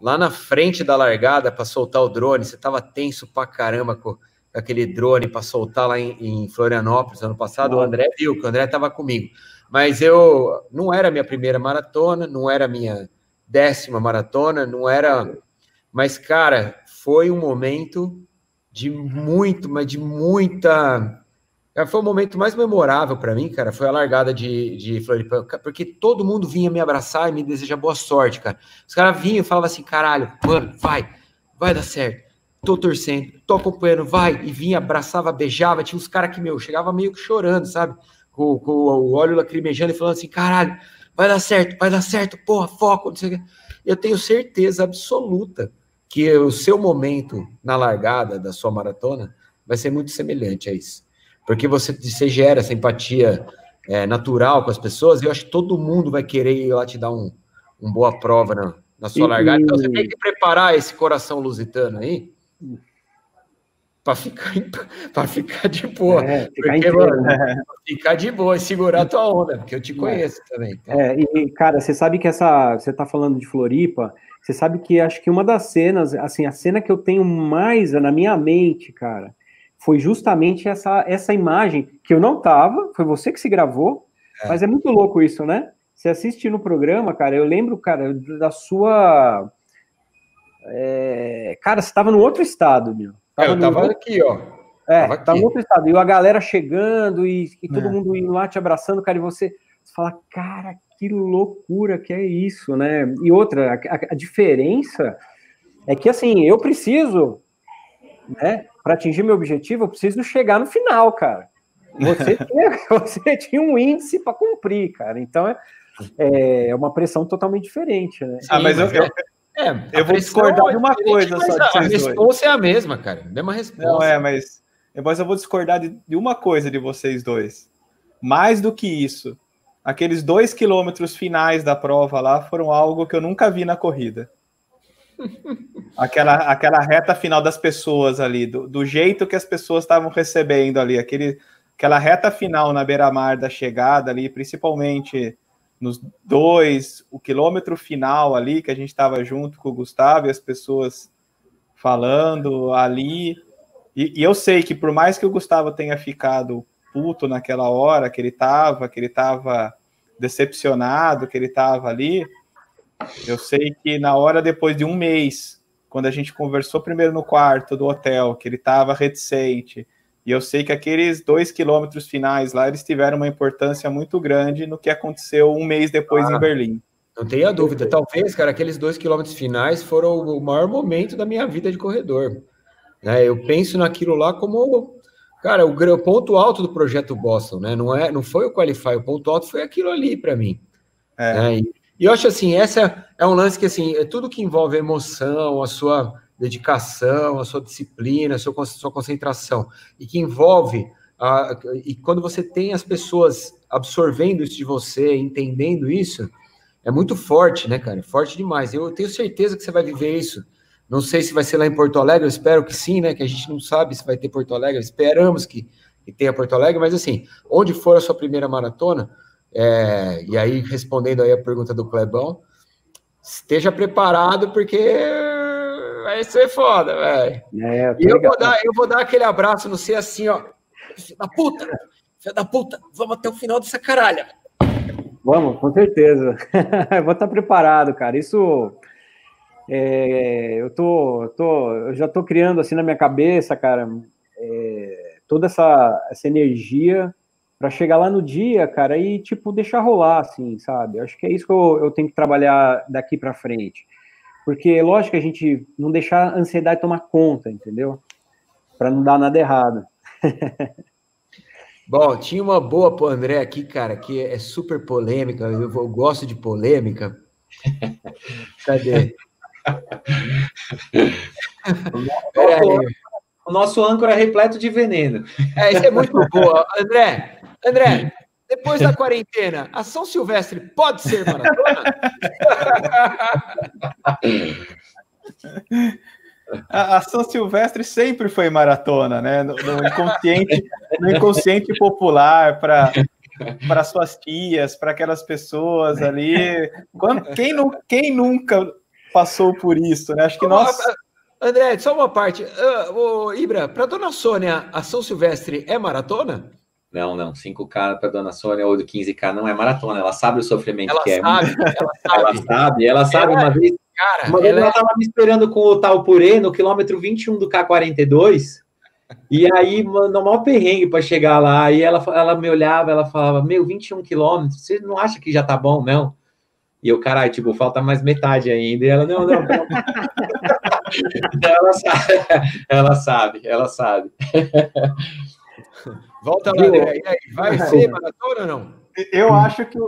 lá na frente da largada para soltar o drone, você estava tenso pra caramba com, aquele drone para soltar lá em, em, Florianópolis ano passado, o André viu, que o André estava comigo. Mas eu não era minha primeira maratona, não era minha décima maratona, não era. Mas, cara, foi um momento de muito, mas de muita. Foi o momento mais memorável para mim, cara. Foi a largada de, de Floripa, porque todo mundo vinha me abraçar e me desejar boa sorte, cara. Os caras vinham e falavam assim: caralho, mano, vai, vai dar certo tô torcendo, tô acompanhando, vai, e vinha, abraçava, beijava, tinha uns caras que, meu, chegava meio que chorando, sabe? Com, com o óleo lacrimejando e falando assim, caralho, vai dar certo, vai dar certo, porra, foco, não sei o que. Eu tenho certeza absoluta que o seu momento na largada da sua maratona vai ser muito semelhante a isso. Porque você, você gera essa empatia é, natural com as pessoas, e eu acho que todo mundo vai querer ir lá te dar um, um boa prova na, na sua e, largada. Então você tem que preparar esse coração lusitano aí, para ficar, para ficar de boa. É, ficar, porque, mano, né? ficar de boa e segurar a tua onda, porque eu te é. conheço é. também. Então. É, e, cara, você sabe que essa. Você tá falando de Floripa, você sabe que acho que uma das cenas, assim, a cena que eu tenho mais na minha mente, cara, foi justamente essa, essa imagem que eu não tava, foi você que se gravou, é. mas é muito louco isso, né? Você assiste no programa, cara, eu lembro, cara, da sua é, cara, você estava no outro estado, meu. Tava é, eu tava no... aqui, ó. É, tava, tava no outro estado. E a galera chegando e, e todo é. mundo indo lá te abraçando, cara, e você, você fala, cara, que loucura que é isso, né? E outra, a, a, a diferença é que, assim, eu preciso, né, para atingir meu objetivo, eu preciso chegar no final, cara. Você tinha, você tinha um índice para cumprir, cara. Então é, é uma pressão totalmente diferente, né? Ah, mas eu, eu, é, eu vou discordar de uma coisa só. A, a resposta é a mesma, cara. Mesma resposta. Não é, mas, mas eu vou discordar de, de uma coisa de vocês dois. Mais do que isso, aqueles dois quilômetros finais da prova lá foram algo que eu nunca vi na corrida. aquela, aquela reta final das pessoas ali, do, do jeito que as pessoas estavam recebendo ali, aquele, aquela reta final na beira-mar da chegada ali, principalmente nos dois, o quilômetro final ali, que a gente estava junto com o Gustavo e as pessoas falando ali. E, e, eu sei que por mais que o Gustavo tenha ficado puto naquela hora, que ele estava, que ele estava decepcionado, que ele estava ali, eu sei que na hora depois de um mês, quando a gente conversou primeiro no quarto do hotel, que ele estava reticente, e eu sei que aqueles dois quilômetros finais lá, eles tiveram uma importância muito grande no que aconteceu um mês depois ah, em Berlim. Não tenha dúvida. Talvez, cara, aqueles dois quilômetros finais foram o maior momento da minha vida de corredor. Né? Eu penso naquilo lá como, cara, o ponto alto do projeto Boston, né? Não, é, não foi o Qualify, o ponto alto foi aquilo ali para mim. É. Né? E, e eu acho assim, essa é um lance que, assim, é tudo que envolve emoção, a sua dedicação, a sua disciplina, a sua, sua concentração, e que envolve, a, e quando você tem as pessoas absorvendo isso de você, entendendo isso, é muito forte, né, cara? Forte demais. Eu tenho certeza que você vai viver isso. Não sei se vai ser lá em Porto Alegre, eu espero que sim, né? Que a gente não sabe se vai ter Porto Alegre, esperamos que, que tenha Porto Alegre, mas assim, onde for a sua primeira maratona, é, e aí respondendo aí a pergunta do Clebão, esteja preparado, porque vai ser foda, velho. É, e eu vou, dar, eu vou dar aquele abraço no C assim, ó. Filho da puta! Filho da puta! Vamos até o final dessa caralha. Vamos, com certeza. eu vou estar preparado, cara. Isso. É, eu tô, tô, eu já tô criando assim na minha cabeça, cara, é, toda essa, essa energia para chegar lá no dia, cara, e tipo deixar rolar, assim, sabe? Acho que é isso que eu, eu tenho que trabalhar daqui para frente, porque é lógico a gente não deixar a ansiedade tomar conta, entendeu? Para não dar nada errado. Bom, tinha uma boa pro André aqui, cara, que é super polêmica. Eu, eu gosto de polêmica. Cadê? o nosso âncora é repleto de veneno. É, isso é muito boa. André, André, depois da quarentena, a São Silvestre pode ser maratona? A, São Silvestre sempre foi maratona, né? No, no inconsciente, no inconsciente popular, para para suas tias, para aquelas pessoas ali. Quando, quem, quem nunca passou por isso, né? Acho que nós. André, só uma parte. Uh, Ibra, para dona Sônia, a São Silvestre é maratona? Não, não. 5K para dona Sônia ou do 15K não é maratona. Ela sabe o sofrimento ela que é. Sabe, ela sabe, ela sabe. Ela sabe. Ela, uma vez, cara, uma vez ela estava é... me esperando com o tal purê no quilômetro 21 do K42. E aí, no maior perrengue para chegar lá, e ela, ela me olhava, ela falava: Meu, 21 quilômetros, você não acha que já tá bom, não? E eu, caralho, tipo, falta mais metade ainda. E ela, não, não. não. ela sabe, ela sabe, ela sabe. Volta lá, André. Vai ser maratona ou não? Eu acho que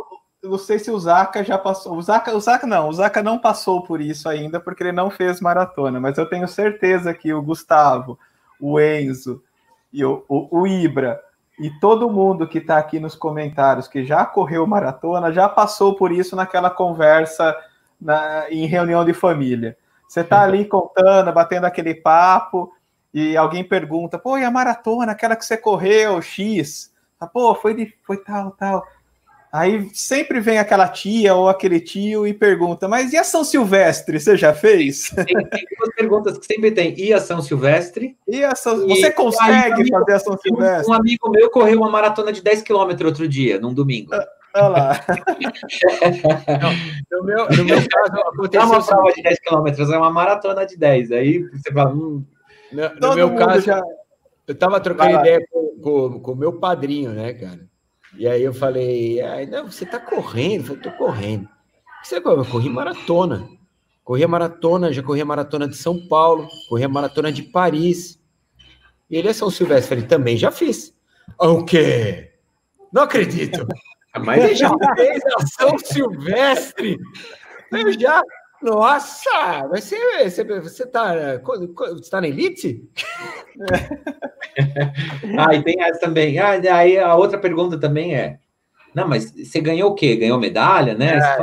não sei se o Zaka já passou. O Zaka, o Zaka não, o Zaka não passou por isso ainda, porque ele não fez maratona, mas eu tenho certeza que o Gustavo, o Enzo e o, o, o Ibra e todo mundo que está aqui nos comentários que já correu maratona já passou por isso naquela conversa na, em reunião de família. Você está ali contando, batendo aquele papo, e alguém pergunta: pô, e a maratona, aquela que você correu, X? Pô, foi, de, foi tal, tal. Aí sempre vem aquela tia ou aquele tio e pergunta: Mas e a São Silvestre? Você já fez? Tem, tem duas perguntas que sempre tem: E a São Silvestre? E a São... Você e consegue amigo, fazer a São Silvestre? Um amigo meu correu uma maratona de 10 km outro dia, num domingo. Ah, olha lá. Não, no, meu, no meu caso, aconteceu. Não é uma prova de 10 km, é uma maratona de 10. Aí você fala. Hum, no, no meu caso, já... eu estava trocando ideia com o meu padrinho, né, cara? E aí eu falei, ah, não, você tá correndo? Eu falei, tô correndo. Você é eu corri maratona. Corri a maratona, já corri a maratona de São Paulo, corri a maratona de Paris. E ele é São Silvestre, falei, também já fiz. O quê? Não acredito. Mas ele já fez a São Silvestre. Eu já. Nossa, mas você, você, você tá, você tá na elite? ah, e tem essa também. Ah, aí a outra pergunta também é: não, mas você ganhou o quê? Ganhou medalha, né? É.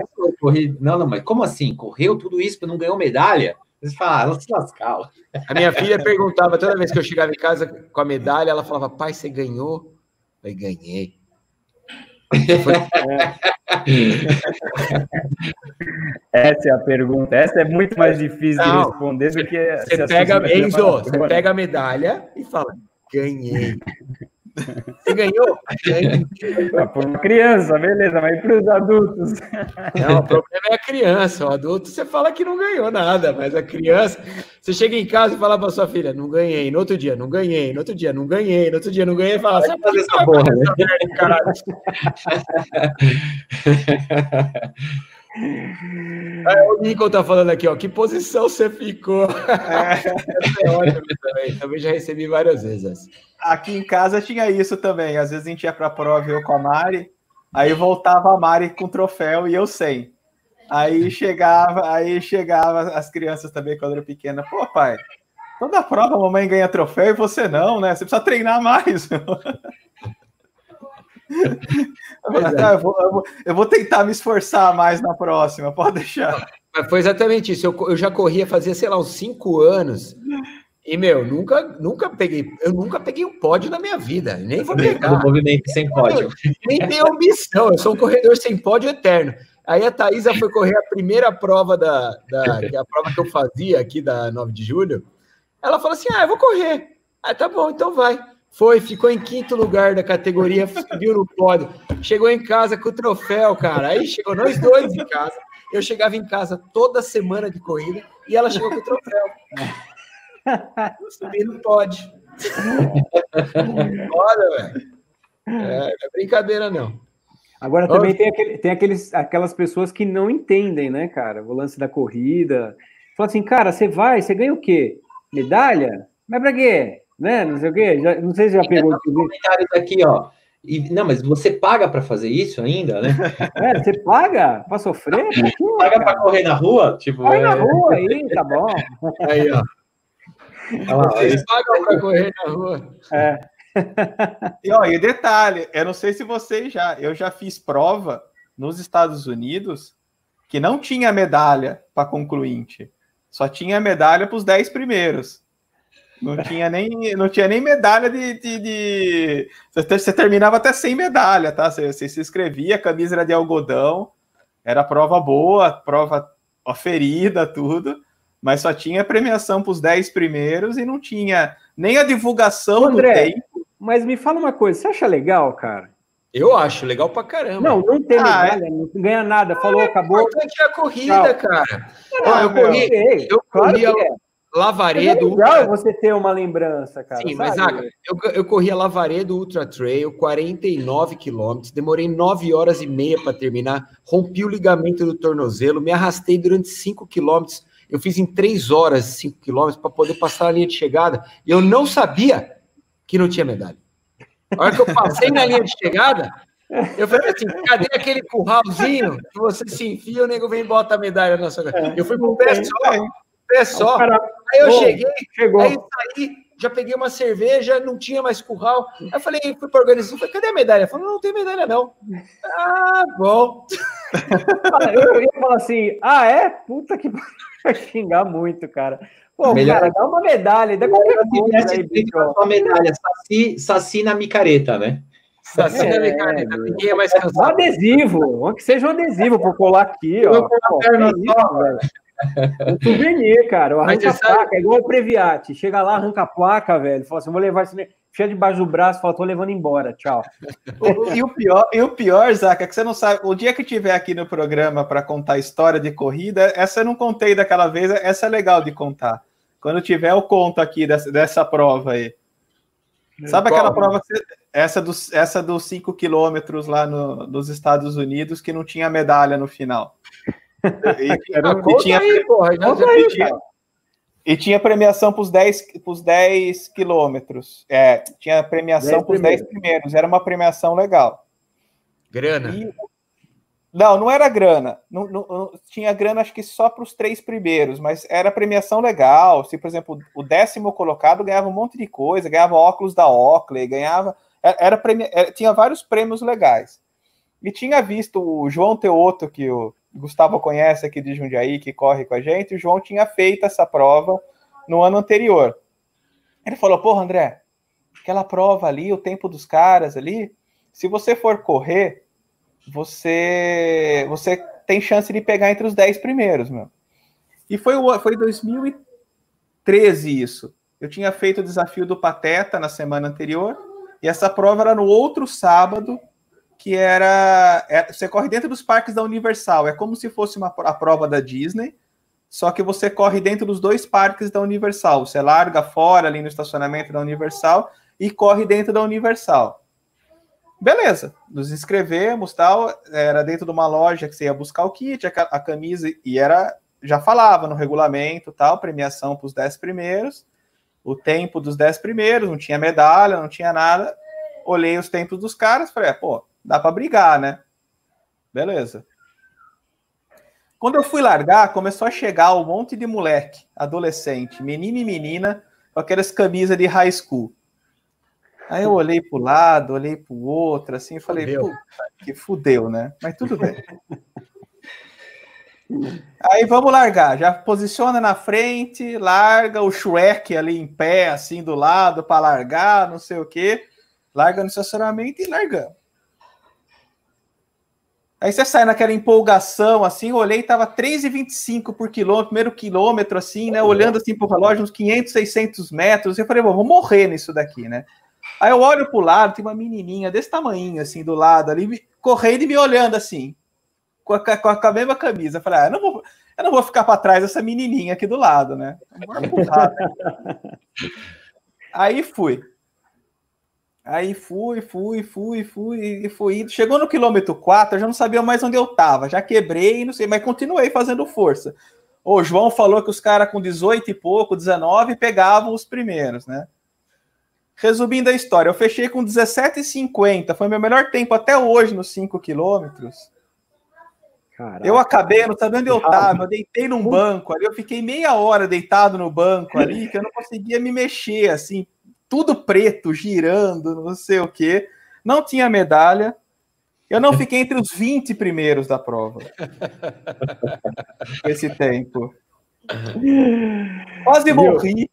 Não, não, mas como assim? Correu tudo isso para não ganhar medalha? Você fala, ah, se lascava. A minha filha perguntava toda vez que eu chegava em casa com a medalha, ela falava, pai, você ganhou? Eu ganhei. Essa é a pergunta. Essa é muito mais difícil Não, de responder do que. Você pega, Enzo, você pega a medalha e fala: ganhei. Você ganhou? Para uma criança, beleza, mas para os adultos. Não, o problema é a criança. O adulto você fala que não ganhou nada, mas a criança, você chega em casa e fala para sua filha: não ganhei. No outro dia, não ganhei. No outro dia, não ganhei. No outro dia, não ganhei. E fala: sabe fazer essa porra, né? Caralho. É, o Nico tá falando aqui, ó. Que posição você ficou? É, é ótimo também. Também já recebi várias vezes. Aqui em casa tinha isso também. Às vezes a gente ia pra prova eu com a Mari, aí voltava a Mari com troféu e eu sem. Aí chegava, aí chegava as crianças também quando era pequena. Pô, pai, toda prova a mamãe ganha troféu e você não, né? Você precisa treinar mais. É. Eu, vou, eu, vou, eu, vou, tentar me esforçar mais na próxima, pode deixar. Foi exatamente isso. Eu, eu já corria fazia, sei lá, uns cinco anos. E, meu, nunca, nunca peguei, eu nunca peguei um pódio na minha vida, nem vou pegar. Movimento sem pódio. nem tenho ambição, eu sou um corredor sem pódio eterno. Aí a Thaisa foi correr a primeira prova da, da é a prova que eu fazia aqui da 9 de julho. Ela falou assim: Ah, eu vou correr. Ah, tá bom, então vai. Foi, ficou em quinto lugar da categoria, subiu no pódio. Chegou em casa com o troféu, cara. Aí chegou nós dois em casa. Eu chegava em casa toda semana de corrida e ela chegou com o troféu. Eu subi no pódio. Olha, velho. É, não é brincadeira, não. Agora também tem, aquele, tem aqueles, aquelas pessoas que não entendem, né, cara? O lance da corrida. Fala assim, cara, você vai, você ganha o quê? Medalha? Mas pra quê? Né? Não sei o quê. Já, não sei se já pegou. Comentários aqui, ó. E, não, mas você paga para fazer isso ainda, né? É, você paga para sofrer? Pô, paga para correr na rua? Tipo, Vai é... na rua aí, tá bom. Aí, ó. Vocês pagam para correr na rua. É. E, ó, e detalhe, eu não sei se vocês já, eu já fiz prova nos Estados Unidos que não tinha medalha para concluinte, só tinha medalha para os 10 primeiros. Não tinha nem, não tinha nem medalha de, de, de... Você terminava até sem medalha, tá? Você, você se inscrevia, a camisa era de algodão, era prova boa, prova oferida, tudo, mas só tinha premiação para os 10 primeiros e não tinha nem a divulgação André, do tempo. Mas me fala uma coisa, você acha legal, cara? Eu acho legal pra caramba. Não, não tem ah, medalha, é? não ganha nada. Falou, ah, acabou. O importante é a corrida, Tchau. cara. Não, eu corri, eu corri, claro é. Lavaredo. É legal Ultra... você ter uma lembrança, cara. Sim, sabe? mas eu, eu corri a Lavaredo Ultra Trail, 49 quilômetros, demorei 9 horas e meia para terminar, rompi o ligamento do tornozelo, me arrastei durante 5 quilômetros. Eu fiz em 3 horas 5 quilômetros para poder passar a linha de chegada. E eu não sabia que não tinha medalha. A hora que eu passei na linha de chegada, eu falei assim: cadê aquele curralzinho que você se enfia, o nego vem e bota a medalha na sua. Eu fui pro pé só, pé só. Aí eu cheguei, chegou. aí saí, já peguei uma cerveja, não tinha mais curral. Aí eu falei, fui para organização, falei, cadê a medalha? Falou, não tem medalha, não. Ah, bom. eu ia falar assim, ah, é? Puta que vai xingar muito, cara. Pô, Melhor... cara, dá uma medalha, dá qualquer coisa aí, bicho. Uma medalha, saci, saci na micareta, né? Saci é, na micareta, ninguém é mais cansado. Um adesivo, que seja um adesivo para colar aqui, ó. Pô, é isso, velho. Um souvenir, cara. Arranca a placa, é igual o Previate. Chega lá, arranca a placa, velho. Fala assim: vou levar isso. Cheia debaixo do braço, fala, tô levando embora. Tchau. e, o pior, e o pior, Zaca, é que você não sabe. O dia que tiver aqui no programa para contar a história de corrida, essa eu não contei daquela vez, essa é legal de contar. Quando tiver, eu conto aqui dessa, dessa prova aí. Sabe aquela prova, essa dos, essa dos 5 quilômetros lá no, nos Estados Unidos, que não tinha medalha no final? E, tinha, aí, porra, e, tinha, e tinha premiação para os 10, 10 quilômetros. É, tinha premiação para os 10 primeiros. Era uma premiação legal. Grana. E, não, não era grana. Não, não, não tinha grana, acho que só para os três primeiros, mas era premiação legal. Se, por exemplo, o décimo colocado ganhava um monte de coisa, ganhava óculos da Oakley, ganhava. Era, era, tinha vários prêmios legais. E tinha visto o João Teoto, que o Gustavo conhece aqui de Jundiaí, que corre com a gente, o João tinha feito essa prova no ano anterior. Ele falou: Porra, André, aquela prova ali, o tempo dos caras ali, se você for correr, você você tem chance de pegar entre os 10 primeiros, meu. E foi foi 2013 isso. Eu tinha feito o desafio do Pateta na semana anterior, e essa prova era no outro sábado, que era. É, você corre dentro dos parques da Universal. É como se fosse uma, a prova da Disney, só que você corre dentro dos dois parques da Universal. Você larga fora ali no estacionamento da Universal e corre dentro da Universal. Beleza, nos inscrevemos, tal. Era dentro de uma loja que você ia buscar o kit, a, a camisa, e era. Já falava no regulamento, tal, premiação para os 10 primeiros, o tempo dos 10 primeiros, não tinha medalha, não tinha nada. Olhei os tempos dos caras, falei, é, pô, dá para brigar, né? Beleza. Quando eu fui largar, começou a chegar um monte de moleque, adolescente, menino e menina, com aquelas camisas de high school. Aí eu olhei para o lado, olhei para o outro, assim, e falei, fudeu. que fudeu, né? Mas tudo bem. Aí vamos largar, já posiciona na frente, larga o Shrek ali em pé, assim, do lado, para largar, não sei o quê. Larga no estacionamento e largamos. Aí você sai naquela empolgação, assim, olhei, tava 3,25 por quilômetro, primeiro quilômetro, assim, né? Olhando assim pro relógio, uns 500, 600 metros. Eu falei, vou morrer nisso daqui, né? Aí eu olho pro lado, tem uma menininha desse tamanho, assim, do lado ali, correndo e me olhando, assim, com a, com a, com a mesma camisa. Eu falei, ah, eu não vou, eu não vou ficar para trás dessa menininha aqui do lado, né? Empurrar, né? Aí fui. Aí fui, fui, fui, fui, e fui indo. Chegou no quilômetro 4, eu já não sabia mais onde eu tava. Já quebrei, não sei, mas continuei fazendo força. O João falou que os caras com 18 e pouco, 19, pegavam os primeiros, né? Resumindo a história, eu fechei com 17,50. Foi meu melhor tempo até hoje nos 5 quilômetros. Caraca. Eu acabei, não sabia onde eu estava, eu deitei num banco ali, eu fiquei meia hora deitado no banco ali, que eu não conseguia me mexer, assim, tudo preto, girando, não sei o quê. Não tinha medalha. Eu não fiquei entre os 20 primeiros da prova. Esse tempo. Quase morri.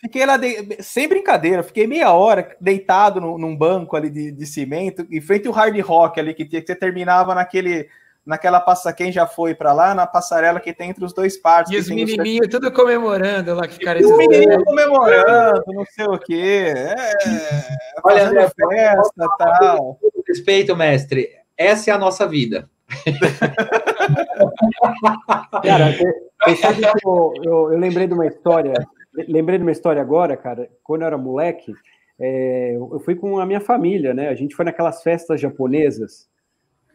Fiquei lá, de... sem brincadeira, fiquei meia hora deitado no, num banco ali de, de cimento, em frente ao hard rock ali, que, tinha, que você terminava naquele naquela passa quem já foi para lá, na passarela que tem entre os dois parques. E os menininhos os... tudo comemorando lá, que ficaram Os menininhos comemorando, não sei o quê. É, Olha, André, festa tal. Respeito, mestre. Essa é a nossa vida. cara, eu, eu, eu, lembrei de uma história, lembrei de uma história agora, cara, quando eu era moleque, é, eu fui com a minha família, né? A gente foi naquelas festas japonesas,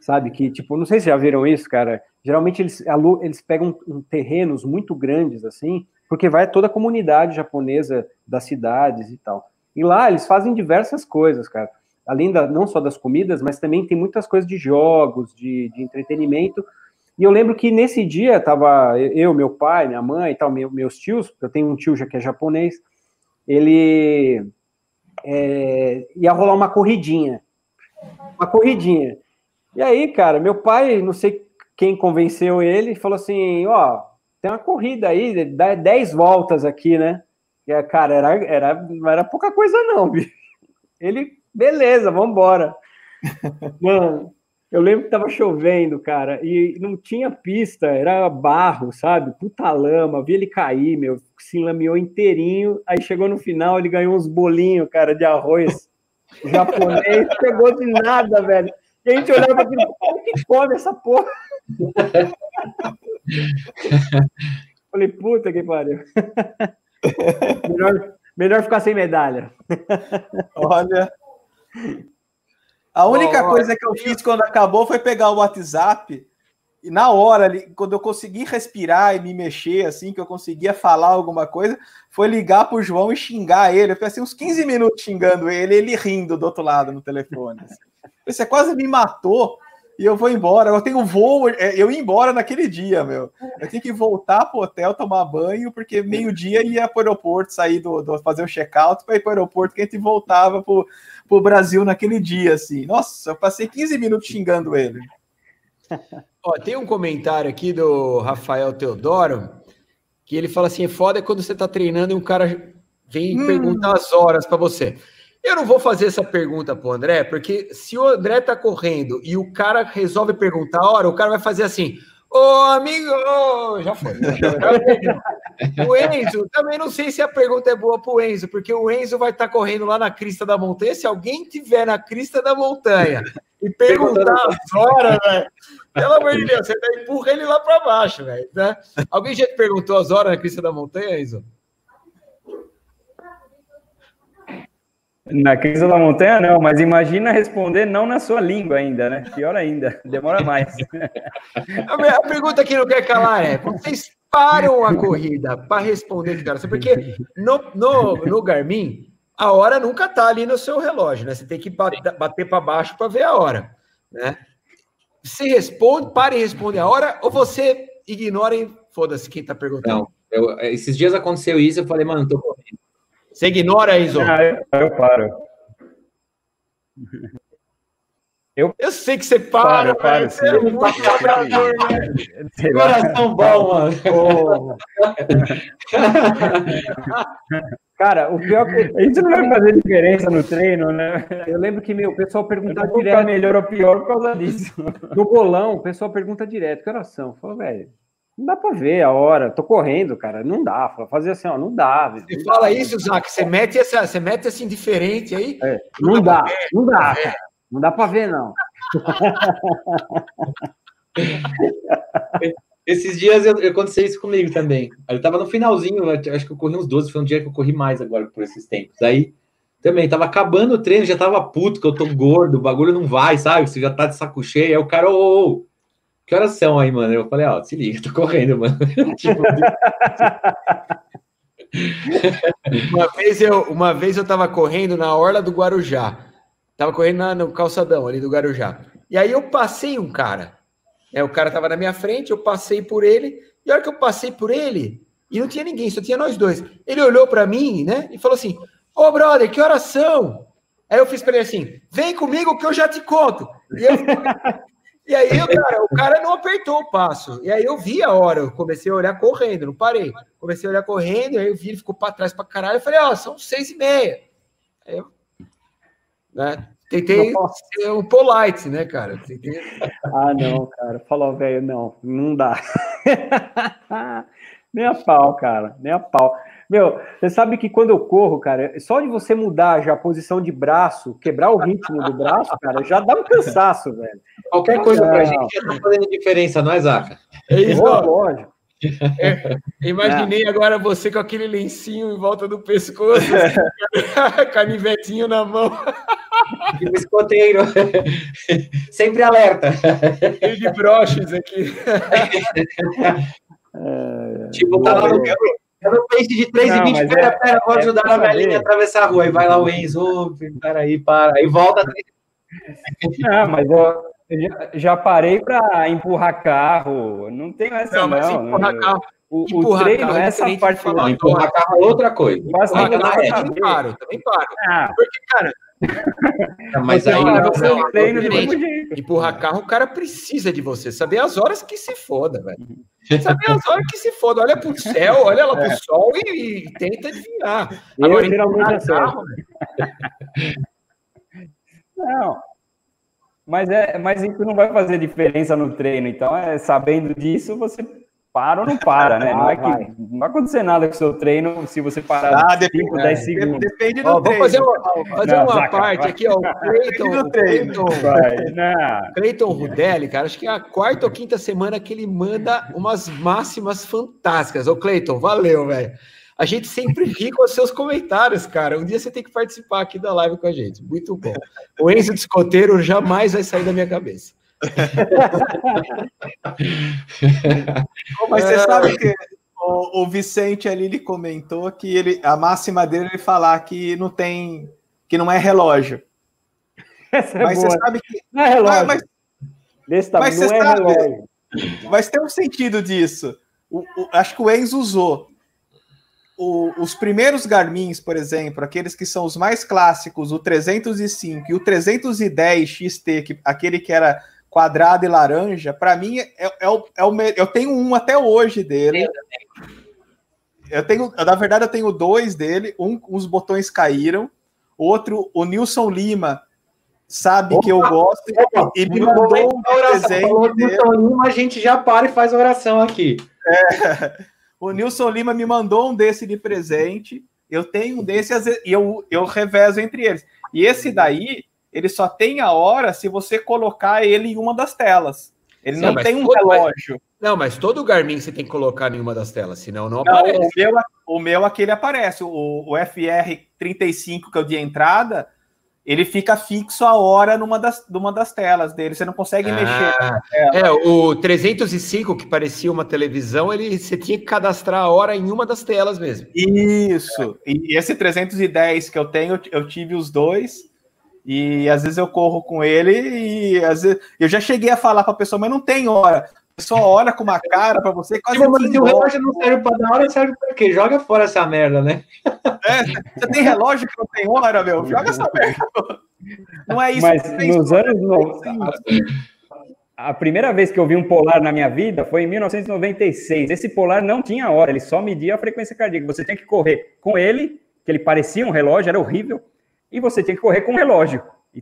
sabe? Que, tipo, não sei se já viram isso, cara. Geralmente eles, eles pegam terrenos muito grandes, assim, porque vai toda a comunidade japonesa das cidades e tal. E lá eles fazem diversas coisas, cara. Além da, não só das comidas, mas também tem muitas coisas de jogos, de, de entretenimento. E eu lembro que nesse dia tava eu, meu pai, minha mãe e tal, meu, meus tios, eu tenho um tio já que é japonês, ele é, ia rolar uma corridinha. Uma corridinha. E aí, cara, meu pai, não sei quem convenceu ele, falou assim: ó, tem uma corrida aí, dá 10 voltas aqui, né? E, cara, era, era, não era pouca coisa, não, bicho. Ele, beleza, vambora. Mano, eu lembro que tava chovendo, cara, e não tinha pista, era barro, sabe? Puta lama, vi ele cair, meu, se lameou inteirinho. Aí chegou no final, ele ganhou uns bolinhos, cara, de arroz japonês, pegou de nada, velho. E a gente olhava aqui, como que come essa porra? Falei, puta que pariu. melhor, melhor ficar sem medalha. Olha. A única oh, coisa que eu fiz quando acabou foi pegar o WhatsApp e na hora, quando eu consegui respirar e me mexer, assim, que eu conseguia falar alguma coisa, foi ligar pro João e xingar ele. Eu fiquei assim, uns 15 minutos xingando ele, ele rindo do outro lado no telefone. Assim. Você quase me matou e eu vou embora. Eu tenho voo, é, eu ia embora naquele dia, meu. Eu tenho que voltar pro hotel, tomar banho, porque meio-dia ia pro aeroporto, sair do, do fazer o check-out para ir pro aeroporto, que a gente voltava pro, pro Brasil naquele dia, assim. Nossa, eu passei 15 minutos xingando ele. Ó, tem um comentário aqui do Rafael Teodoro, que ele fala assim: é foda quando você tá treinando e um cara vem hum. perguntar as horas para você. Eu não vou fazer essa pergunta pro André, porque se o André tá correndo e o cara resolve perguntar a hora, o cara vai fazer assim: Ô amigo, já foi. o Enzo, também não sei se a pergunta é boa pro Enzo, porque o Enzo vai estar tá correndo lá na crista da montanha. Se alguém tiver na crista da montanha e perguntar as horas, velho, pelo amor de Deus, você tá empurra ele lá para baixo, velho. Né? Alguém já te perguntou as horas na crista da montanha, Enzo? Na crise da montanha, não, mas imagina responder não na sua língua ainda, né? Pior ainda, demora mais. A pergunta que não quer calar é: vocês param a corrida para responder, cara? Porque no, no, no Garmin, a hora nunca tá ali no seu relógio, né? Você tem que bater, bater para baixo para ver a hora, né? Se responde, pare e responde a hora, ou você ignora e foda-se quem tá perguntando. Não, eu, esses dias aconteceu isso, eu falei, mano, tô correndo. Você ignora, Enzo? Ah, eu, eu paro. Eu, eu sei que você para, para, Você é muito cobrador, né? Coração bom, mano. Cara, o pior que. Isso não vai fazer diferença no treino, né? Eu lembro que meu, o pessoal perguntava direto. melhor ou pior por causa disso. No bolão, o pessoal pergunta direto: que oração? Falou, velho, não dá para ver a hora, tô correndo, cara, não dá. Fazer assim, ó, não dá. Você não fala isso, Zac, você mete essa, você mete assim diferente aí. É, não, não, dá, dá não dá, cara. Não dá para ver, não. Esses dias eu, aconteceu isso comigo também. Eu tava no finalzinho, acho que eu corri uns 12, foi um dia que eu corri mais agora por esses tempos. Aí Também, tava acabando o treino, já tava puto, que eu tô gordo, o bagulho não vai, sabe? Você já tá de saco cheio. Aí o cara, ô, ô, ô que horas são aí, mano? Eu falei, ó, se liga, tô correndo, mano. tipo, uma, vez eu, uma vez eu tava correndo na orla do Guarujá. Tava correndo na, no calçadão ali do Guarujá. E aí eu passei um cara. É, o cara tava na minha frente, eu passei por ele. E a hora que eu passei por ele, e não tinha ninguém, só tinha nós dois. Ele olhou para mim, né, e falou assim: Ô, brother, que horas são? Aí eu fiz para ele assim: vem comigo que eu já te conto. E, eu, e aí, cara, o cara não apertou o passo. E aí eu vi a hora, eu comecei a olhar correndo, não parei. Comecei a olhar correndo, aí eu vi, ele ficou para trás para caralho. Eu falei: ó, oh, são seis e meia. Aí eu, né, Tentei Nossa. ser um polite, né, cara? Tentei... Ah, não, cara. Falou, velho, não, não dá. Nem a pau, cara, nem a pau. Meu, você sabe que quando eu corro, cara, só de você mudar já a posição de braço, quebrar o ritmo do braço, cara, já dá um cansaço, velho. Qualquer coisa pra gente já tá fazendo diferença, não é, Zaca? É isso, oh, lógico. É, imaginei é. agora você com aquele lencinho em volta do pescoço, assim, canivetinho na mão. E o escoteiro. Sempre alerta. Cheio de broches aqui. É, tipo, tá lá no, no pace de 3,20. Pera, é, pera, vou é ajudar a velhinha a atravessar a rua. Aí vai lá o Enzo, peraí, para. Aí volta. Não, mas eu, já, já parei para empurrar carro. Não tem essa não. Mas não, empurrar carro. O, empurrar o treino, carro, é essa parte. Não, empurrar carro é outra coisa. Empurrar carro, é também paro, também paro. Ah. Porque, cara, mas aí não, não, não, treino empurrar carro, o cara precisa de você. Saber as horas que se foda, velho. Saber as horas que se foda. Olha pro céu, olha lá pro é. sol e, e, tenta adivinhar. Eu Agora, geralmente é Não. Mas, é, mas isso não vai fazer diferença no treino. Então, é, sabendo disso, você para ou não para, né? Não, é que, não vai acontecer nada com o seu treino se você parar ah, 5, 10 é, segundos. Depende do ó, treino. Vou fazer uma, fazer não, uma saca, parte vai. aqui, ó. O Cleiton, Cleiton, Cleiton Rudelli, cara, acho que é a quarta ou quinta semana que ele manda umas máximas fantásticas. Ô, Cleiton, valeu, velho. A gente sempre ri com os seus comentários, cara. Um dia você tem que participar aqui da live com a gente. Muito bom. O Enzo Descoteiro jamais vai sair da minha cabeça. Mas você sabe que o, o, Vicente ali ele comentou que ele, a máxima dele é falar que não tem, que não é relógio. Essa é mas boa. você sabe que não é relógio. Mas, Desse mas não é sabe, relógio. Mas tem um sentido disso. O, o, acho que o Enzo usou. os primeiros Garmins, por exemplo, aqueles que são os mais clássicos, o 305 e o 310 XT, que, aquele que era quadrado e laranja, para mim é, é, o, é o eu tenho um até hoje dele. Eu tenho, na verdade, eu tenho dois dele. Um, os botões caíram. Outro, o Nilson Lima sabe opa, que eu gosto opa, e me mandou um presente. O Nilson Lima, a gente já para e faz oração aqui. É, o Nilson Lima me mandou um desse de presente. Eu tenho um desse e eu, eu revezo entre eles. E esse daí, ele só tem a hora se você colocar ele em uma das telas. Ele Sim, não tem um todo, relógio. Mas, não, mas todo Garmin você tem que colocar em uma das telas, senão não, não aparece. O meu, o meu aquele aparece. O, o FR35 que eu de entrada, ele fica fixo a hora numa das, numa das telas dele. Você não consegue ah, mexer. É, o 305, que parecia uma televisão, ele você tinha que cadastrar a hora em uma das telas mesmo. Isso. É. E esse 310 que eu tenho, eu tive os dois. E às vezes eu corro com ele e às vezes eu já cheguei a falar para a pessoa, mas não tem hora. A pessoa olha com uma cara para você quase. Tipo, mas se o relógio não serve para dar hora, serve para quê? Joga fora essa merda, né? É, você tem relógio que não tem hora, meu? Joga essa merda. Não é isso mas que nos anos no... A primeira vez que eu vi um polar na minha vida foi em 1996. Esse polar não tinha hora, ele só media a frequência cardíaca. Você tinha que correr com ele, que ele parecia um relógio, era horrível e você tinha que correr com um relógio.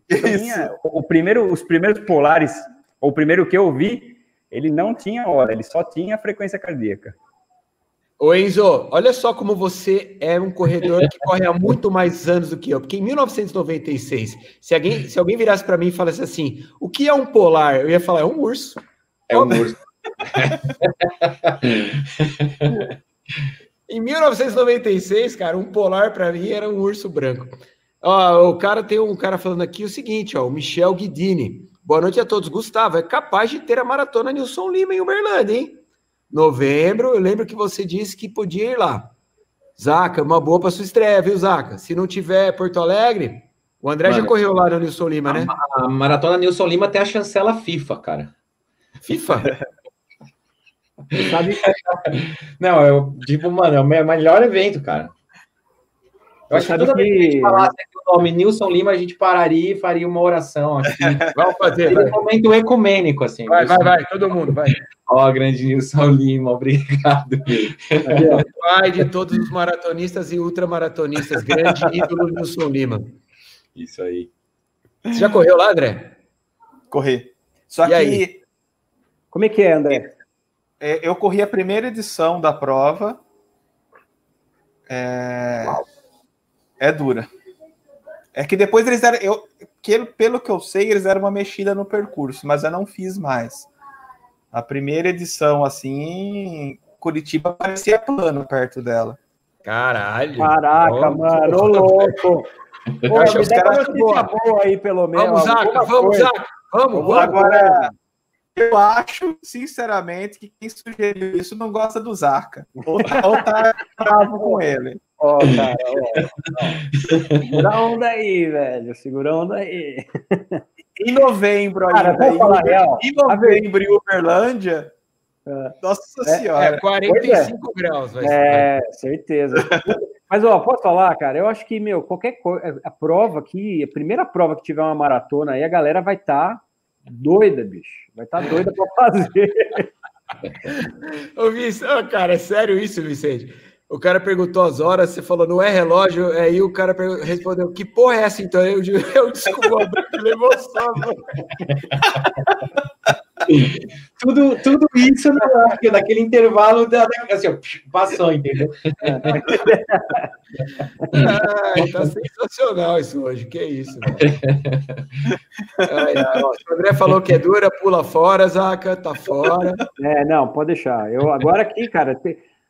Tinha, o primeiro, os primeiros polares, o primeiro que eu vi, ele não tinha hora, ele só tinha frequência cardíaca. Ô Enzo, olha só como você é um corredor que corre há muito mais anos do que eu. Porque em 1996, se alguém, se alguém virasse para mim e falasse assim, o que é um polar? Eu ia falar, é um urso. É um urso. em 1996, cara, um polar para mim era um urso branco. Ó, o cara tem um cara falando aqui o seguinte, ó, o Michel Guidini. Boa noite a todos. Gustavo, é capaz de ter a maratona Nilson Lima em Uberlândia, hein? Novembro, eu lembro que você disse que podia ir lá. Zaca, uma boa para sua estreia, viu, Zaca? Se não tiver Porto Alegre, o André Mano, já correu lá no Nilson Lima, né? A, a maratona Nilson Lima tem a chancela FIFA, cara. FIFA? Sabe? Não, eu, tipo, mano, é o melhor evento, cara. Eu acho que toda vez que a gente falasse aqui o nome Nilson Lima, a gente pararia e faria uma oração. Assim. Vamos fazer. um momento ecumênico, assim. Vai, vai, vai, todo mundo, vai. Ó, oh, grande Nilson Lima, obrigado. Pai de todos os maratonistas e ultramaratonistas, grande ídolo Nilson Lima. Isso aí. Você já correu lá, André? Corri. Só e que. Aí? Como é que é, André? É, eu corri a primeira edição da prova. É, é dura. É que depois eles deram. Eu, que, pelo que eu sei, eles deram uma mexida no percurso, mas eu não fiz mais. A primeira edição, assim, Curitiba parecia plano perto dela. Caralho. Caraca, oh, mano, ô louco. Pô, me dá uma notícia boa. boa aí, pelo menos. Vamos, Zaca, vamos, Zaca. Vamos, vamos. Agora, eu acho, sinceramente, que quem sugeriu isso não gosta do Zarca. Ou tá, ou tá bravo com ele. Ó, oh, cara, ó. Segura a onda aí, velho. Segura a onda aí. Em novembro, cara, ainda, falar real. em novembro, em Uberlândia. É. Nossa é, senhora. É 45 é. graus, vai É, certeza. Mas, ó, posso falar, cara? Eu acho que, meu, qualquer coisa. A prova aqui, a primeira prova que tiver uma maratona aí, a galera vai estar tá doida, bicho. Vai estar tá doida para fazer. Ô, Vicente, cara, é sério isso, Vicente? O cara perguntou as horas, você falou, não é relógio, aí o cara respondeu, que porra é essa então? Eu, eu desculpa, levou só. tudo, tudo isso naquele intervalo da, assim, ó, passou, entendeu? Ai, tá sensacional isso hoje, que isso. Ai, o André falou que é dura, pula fora, Zaca, tá fora. É, não, pode deixar. Eu, agora aqui, cara,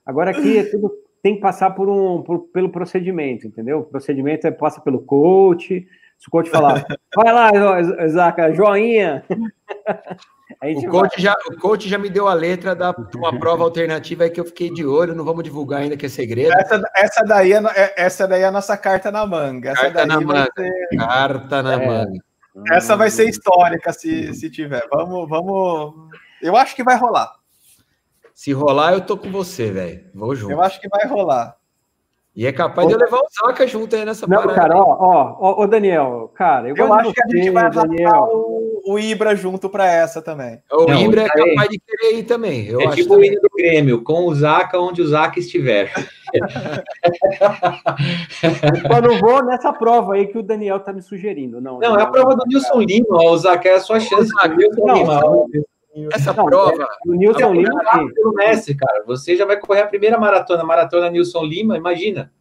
agora aqui é tudo tem que passar por um, por, pelo procedimento, entendeu? O procedimento é, passa pelo coach. Se o coach falar, vai lá, Zaca, joinha. o, coach já, o coach já me deu a letra da uma prova alternativa aí que eu fiquei de olho, não vamos divulgar ainda que é segredo. Essa, essa, daí, é, é, essa daí é a nossa carta na manga. Essa carta na manga. Ser... Carta na é. manga. Essa vai ser histórica se, se tiver. Vamos, vamos. Eu acho que vai rolar. Se rolar, eu tô com você, velho. Vou junto. Eu acho que vai rolar. E é capaz de eu levar o Zaca junto aí nessa Não, parada. cara, ó, ó, ó, Daniel, cara, eu, eu acho que a gente vai Daniel. O, o Ibra junto para essa também. O Não, Ibra é capaz de querer ir também. Eu é acho tipo o hino do Grêmio, com o Zaca onde o Zaca estiver. eu não vou nessa prova aí que o Daniel tá me sugerindo. Não, não, é a prova do Nilson Lima, o Zaca é a sua chance. Nilson Lima. Essa não, prova. É, o Nilson Lima pelo Messi, cara. Você já vai correr a primeira maratona, maratona Nilson Lima, imagina.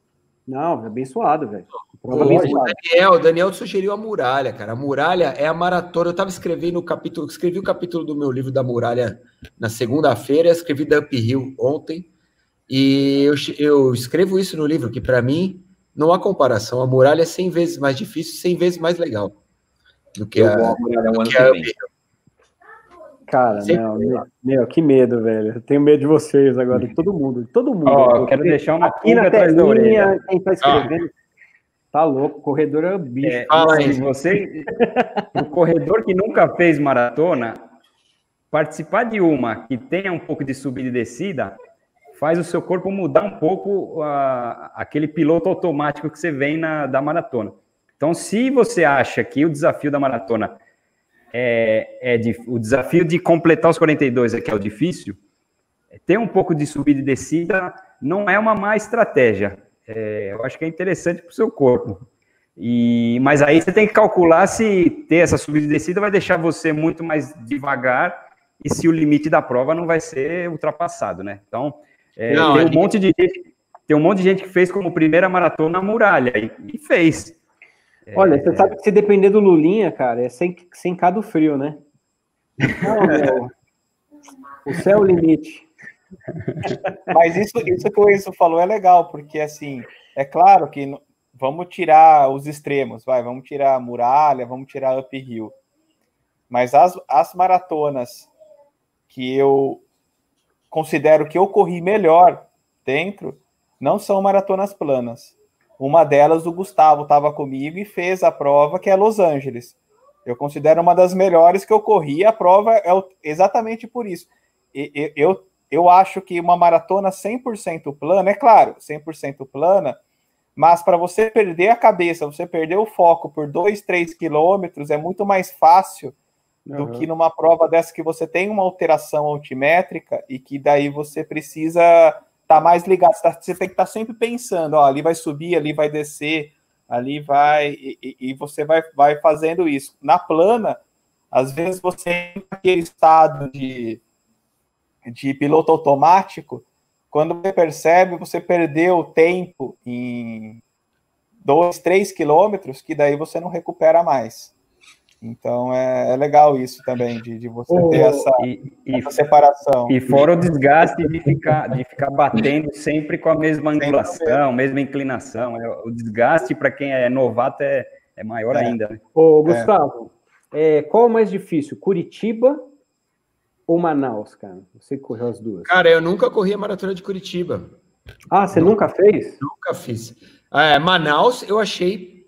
Não, é abençoado, velho. O Daniel, Daniel sugeriu a muralha, cara. A muralha é a maratona. Eu estava escrevendo o capítulo, escrevi o capítulo do meu livro da muralha na segunda-feira, escrevi da Uphill ontem. E eu, eu escrevo isso no livro, que para mim não há comparação. A muralha é 100 vezes mais difícil, 100 vezes mais legal do que a, do que a Uphill. Cara, não, meu, meu, que medo, velho. Eu tenho medo de vocês agora, de todo mundo, de todo mundo. Ó, quero deixar uma aqui na telinha, quem tá escrevendo. Tá louco, corredor é o bicho. É, se você, o corredor que nunca fez maratona, participar de uma que tenha um pouco de subida e descida, faz o seu corpo mudar um pouco uh, aquele piloto automático que você vem na, da maratona. Então, se você acha que o desafio da maratona é, é de, o desafio de completar os 42 é que é o difícil, ter um pouco de subida e descida não é uma má estratégia. É, eu acho que é interessante para o seu corpo. E, mas aí você tem que calcular se ter essa subida e descida vai deixar você muito mais devagar e se o limite da prova não vai ser ultrapassado, né? Então, é, não, tem um monte de gente, tem um monte de gente que fez como primeira maratona a muralha e, e fez. Olha, é... você sabe que se depender do Lulinha, cara, é sem, sem cá do frio, né? Não, meu. O céu é o limite. Mas isso, isso que o Enzo falou é legal, porque assim, é claro que vamos tirar os extremos, vai, vamos tirar a muralha, vamos tirar uphill. Mas as, as maratonas que eu considero que eu corri melhor dentro não são maratonas planas. Uma delas, o Gustavo estava comigo e fez a prova, que é Los Angeles. Eu considero uma das melhores que eu corri. A prova é exatamente por isso. Eu, eu, eu acho que uma maratona 100% plana, é claro, 100% plana, mas para você perder a cabeça, você perder o foco por 2, 3 quilômetros, é muito mais fácil do uhum. que numa prova dessa que você tem uma alteração altimétrica e que daí você precisa tá mais ligado, você, tá, você tem que estar tá sempre pensando, ó, ali vai subir, ali vai descer, ali vai, e, e, você vai, vai fazendo isso. Na plana, às vezes você tem aquele estado de, de piloto automático, quando você percebe, você perdeu tempo em dois, três quilômetros, que daí você não recupera mais. Então é, é, legal isso também, de, de você oh, ter essa, e, essa, separação. E fora o desgaste de ficar, de ficar batendo sempre com a mesma angulação, mesma inclinação. É, o desgaste para quem é novato é, é maior é. ainda. Né? Ô, Gustavo, é. qual é o mais difícil? Curitiba ou Manaus, cara? Você correu as duas. Cara, eu nunca corri a maratona de Curitiba. Ah, você nunca, nunca fez? Nunca fiz. É, Manaus eu achei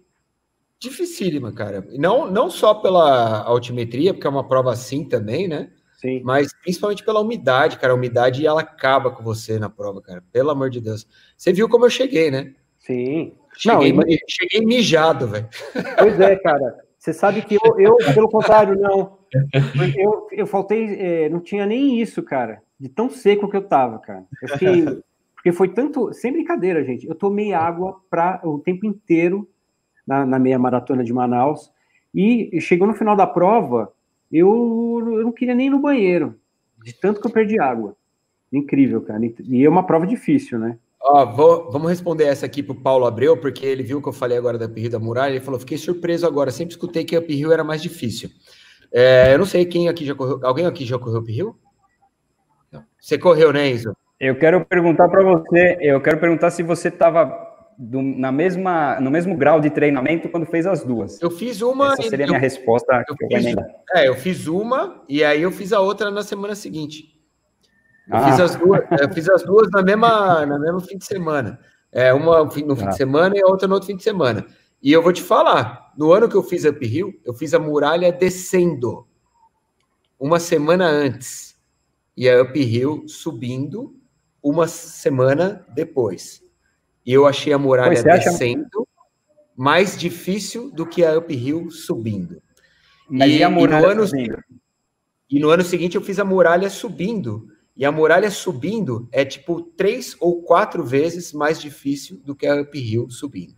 dificílima, cara. Não, não só pela altimetria, porque é uma prova assim também, né? Sim. Mas principalmente pela umidade, cara. A umidade ela acaba com você na prova, cara. Pelo amor de Deus. Você viu como eu cheguei, né? Sim. Cheguei, não, cheguei mijado, velho. Pois é, cara. Você sabe que eu, eu pelo contrário, não. Eu, eu faltei, é, não tinha nem isso, cara. De tão seco que eu tava, cara. Eu fiquei, porque foi tanto, sem brincadeira, gente. Eu tomei água para o tempo inteiro na, na meia maratona de Manaus. E chegou no final da prova, eu, eu não queria nem ir no banheiro, de tanto que eu perdi água. Incrível, cara. E é uma prova difícil, né? Ó, vou, vamos responder essa aqui para o Paulo Abreu, porque ele viu que eu falei agora da Uphill da Muralha, ele falou, fiquei surpreso agora, sempre escutei que a Uphill era mais difícil. É, eu não sei quem aqui já correu, alguém aqui já correu Uphill? Você correu, né, Enzo? Eu quero perguntar para você, eu quero perguntar se você estava do, na mesma, no mesmo grau de treinamento quando fez as duas? Eu fiz uma. Essa seria a minha resposta. Eu fiz, é, eu fiz uma e aí eu fiz a outra na semana seguinte. Eu, ah. fiz, as duas, eu fiz as duas na mesma, na mesma fim de semana. É, uma no fim ah. de semana e a outra no outro fim de semana. E eu vou te falar, no ano que eu fiz uphill, eu fiz a muralha descendo uma semana antes e a uphill subindo uma semana depois. E eu achei a muralha descendo acha... mais difícil do que a uphill subindo. Mas e, e a muralha e no, ano, subindo? e no ano seguinte eu fiz a muralha subindo. E a muralha subindo é tipo três ou quatro vezes mais difícil do que a uphill subindo.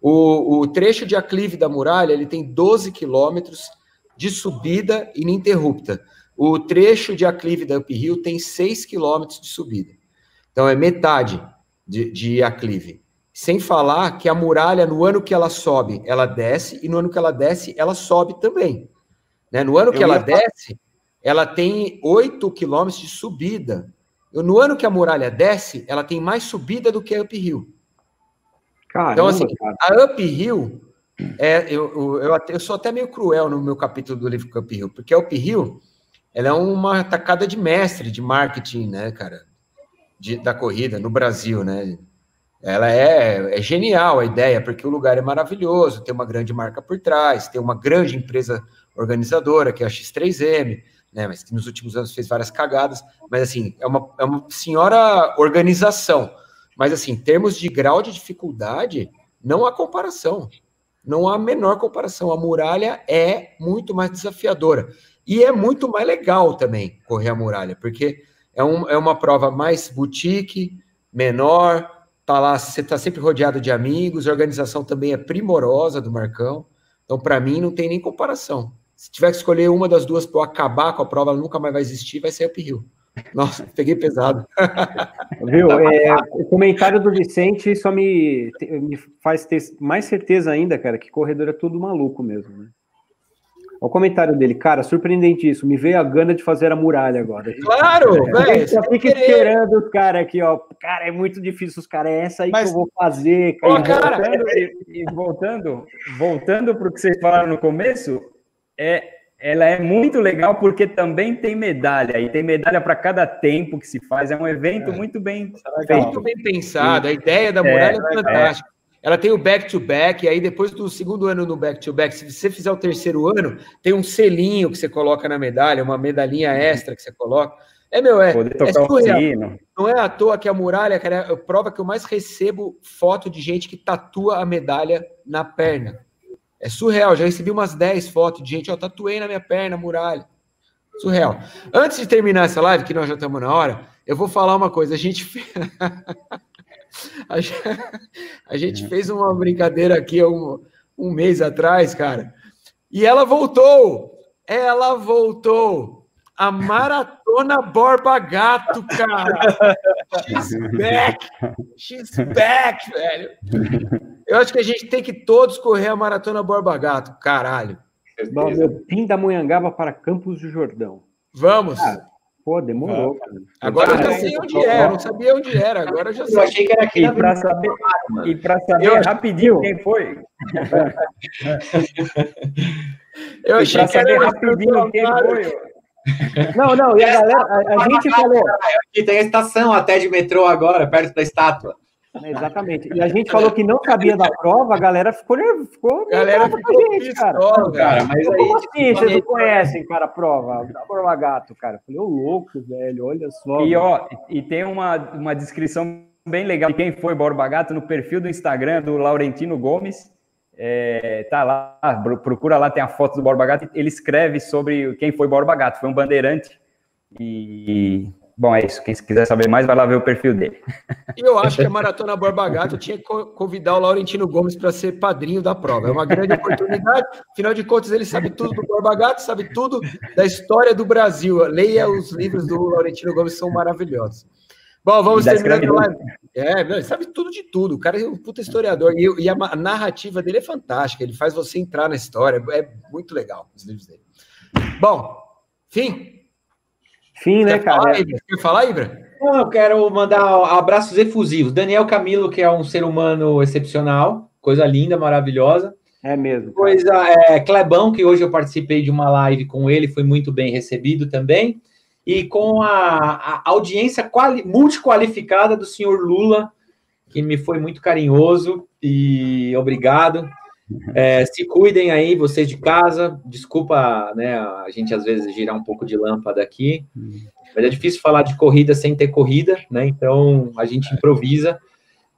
O, o trecho de aclive da muralha ele tem 12 quilômetros de subida ininterrupta. O trecho de aclive da uphill tem 6 quilômetros de subida. Então é metade de, de aclive. Sem falar que a muralha, no ano que ela sobe, ela desce, e no ano que ela desce, ela sobe também. Né? No ano que ela desce, ela tem 8 quilômetros de subida. No ano que a muralha desce, ela tem mais subida do que a uphill. Caramba, então, assim, cara. a uphill, é, eu, eu, eu, sou até meio cruel no meu capítulo do livro Uphill, porque a uphill, ela é uma tacada de mestre de marketing, né, cara? De, da corrida no Brasil, né? Ela é, é genial a ideia, porque o lugar é maravilhoso, tem uma grande marca por trás, tem uma grande empresa organizadora, que é a X3M, né? Mas que nos últimos anos fez várias cagadas, mas assim, é uma, é uma senhora organização. Mas assim, em termos de grau de dificuldade, não há comparação. Não há a menor comparação. A muralha é muito mais desafiadora. E é muito mais legal também correr a muralha, porque é, um, é uma prova mais boutique, menor, tá lá, você está sempre rodeado de amigos, a organização também é primorosa do Marcão. Então, para mim, não tem nem comparação. Se tiver que escolher uma das duas para acabar com a prova, nunca mais vai existir, vai ser Uphill. Nossa, peguei pesado. Viu? É, o comentário do Vicente só me, me faz ter mais certeza ainda, cara, que corredor é tudo maluco mesmo, né? O comentário dele, cara, surpreendente isso. Me veio a gana de fazer a muralha agora. Claro, velho. Só fica esperando os caras aqui, ó. Cara, é muito difícil os caras. É essa aí Mas... que eu vou fazer, cara. Cara voltando, e, e voltando, voltando para o que vocês falaram no começo, é, ela é muito legal porque também tem medalha. E tem medalha para cada tempo que se faz. É um evento é. muito bem. Muito bem pensado. A ideia da muralha é, é fantástica. Ela tem o back-to-back, -back, aí depois do segundo ano no back-to-back, -back, se você fizer o terceiro ano, tem um selinho que você coloca na medalha, uma medalhinha extra que você coloca. É, meu, é, é surreal. Não é à toa que a muralha, cara, é a prova que eu mais recebo foto de gente que tatua a medalha na perna. É surreal, já recebi umas 10 fotos de gente, ó, tatuei na minha perna a muralha. Surreal. Antes de terminar essa live, que nós já estamos na hora, eu vou falar uma coisa. A gente. A gente, a gente é. fez uma brincadeira aqui um, um mês atrás, cara. E ela voltou! Ela voltou! A maratona Borba Gato, cara! She's back! She's back, velho! Eu acho que a gente tem que todos correr a maratona Borba Gato, caralho. Bom, meu Pindamonhangaba para Campos do Jordão. Vamos! Ah, Pô, demorou. Agora eu já sei onde era, não sabia onde era, agora já sei. Eu achei que era aqui. E para saber, e pra saber eu, rapidinho quem foi. eu achei que era rapidinho quem foi. Não, não, e a galera, a, a gente falou. Aqui tem a estação até de metrô agora, perto da estátua. Exatamente. E a gente falou que não sabia da prova, a galera ficou. ficou a galera ficou gente, cara. cara. Mas aí, Como assim? Vocês não conhecem, cara, a prova? Da prova gato, cara. Eu falei, ô louco, velho, olha só. E, ó, e tem uma, uma descrição bem legal de quem foi Borba Gato no perfil do Instagram do Laurentino Gomes. É, tá lá, procura lá, tem a foto do Borba Gato. Ele escreve sobre quem foi Borba Gato. Foi um bandeirante. E Bom, é isso. Quem quiser saber mais, vai lá ver o perfil dele. E eu acho que a Maratona Borba Gato tinha que convidar o Laurentino Gomes para ser padrinho da prova. É uma grande oportunidade. Afinal de contas, ele sabe tudo do Borba Gato, sabe tudo da história do Brasil. Leia os livros do Laurentino Gomes, são maravilhosos. Bom, vamos terminar a live. É, ele sabe tudo de tudo. O cara é um puta historiador. E, e a narrativa dele é fantástica. Ele faz você entrar na história. É muito legal os livros dele. Bom, fim. Fim, né, cara? Falar, Quer falar, Ibra? Não, eu quero mandar abraços efusivos. Daniel Camilo, que é um ser humano excepcional, coisa linda, maravilhosa. É mesmo. Cara. Coisa, é, Clebão, que hoje eu participei de uma live com ele, foi muito bem recebido também. E com a, a audiência quali, multiqualificada do senhor Lula, que me foi muito carinhoso e obrigado. É, se cuidem aí, vocês de casa. Desculpa, né, a gente às vezes girar um pouco de lâmpada aqui, mas é difícil falar de corrida sem ter corrida, né? Então a gente improvisa.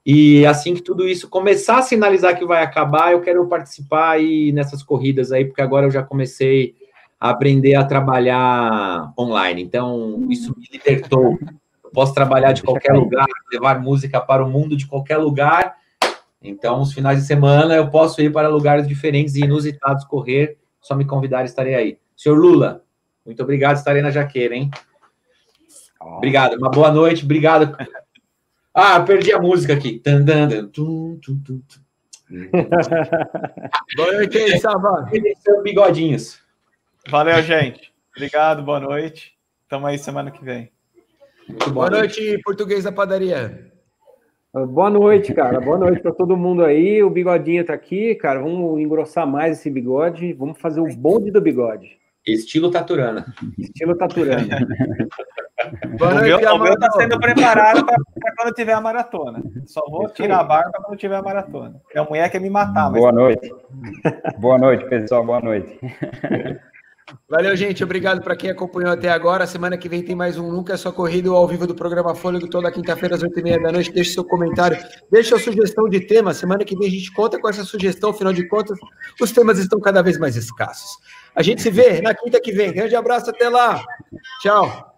E assim que tudo isso começar a sinalizar que vai acabar, eu quero participar aí nessas corridas aí, porque agora eu já comecei a aprender a trabalhar online. Então, isso me libertou. Eu posso trabalhar de qualquer lugar, levar música para o mundo de qualquer lugar então, os finais de semana eu posso ir para lugares diferentes e inusitados correr. Só me convidar, estarei aí. Senhor Lula, muito obrigado, estarei na jaqueira, hein? Obrigado, uma boa noite, obrigado. Ah, perdi a música aqui. boa noite, Sava. Bigodinhos. Valeu, gente. Obrigado, boa noite. Tamo aí semana que vem. boa noite, português da padaria. Boa noite, cara. Boa noite para todo mundo aí. O bigodinho tá aqui, cara. Vamos engrossar mais esse bigode. Vamos fazer o bonde do bigode. Estilo Taturana. Estilo Taturana. Boa noite, o meu, o meu tá sendo preparado para quando tiver a maratona. Só vou tirar a barba quando tiver a maratona. Porque a mulher quer me matar. Boa noite. Boa noite, pessoal. Boa noite. Valeu, gente. Obrigado para quem acompanhou até agora. Semana que vem tem mais um Nunca é Só Corrido ao vivo do programa Fôlego, toda quinta-feira às oito e meia da noite. Deixe seu comentário, deixe a sugestão de tema. Semana que vem a gente conta com essa sugestão. Afinal de contas, os temas estão cada vez mais escassos. A gente se vê na quinta que vem. Grande abraço, até lá. Tchau.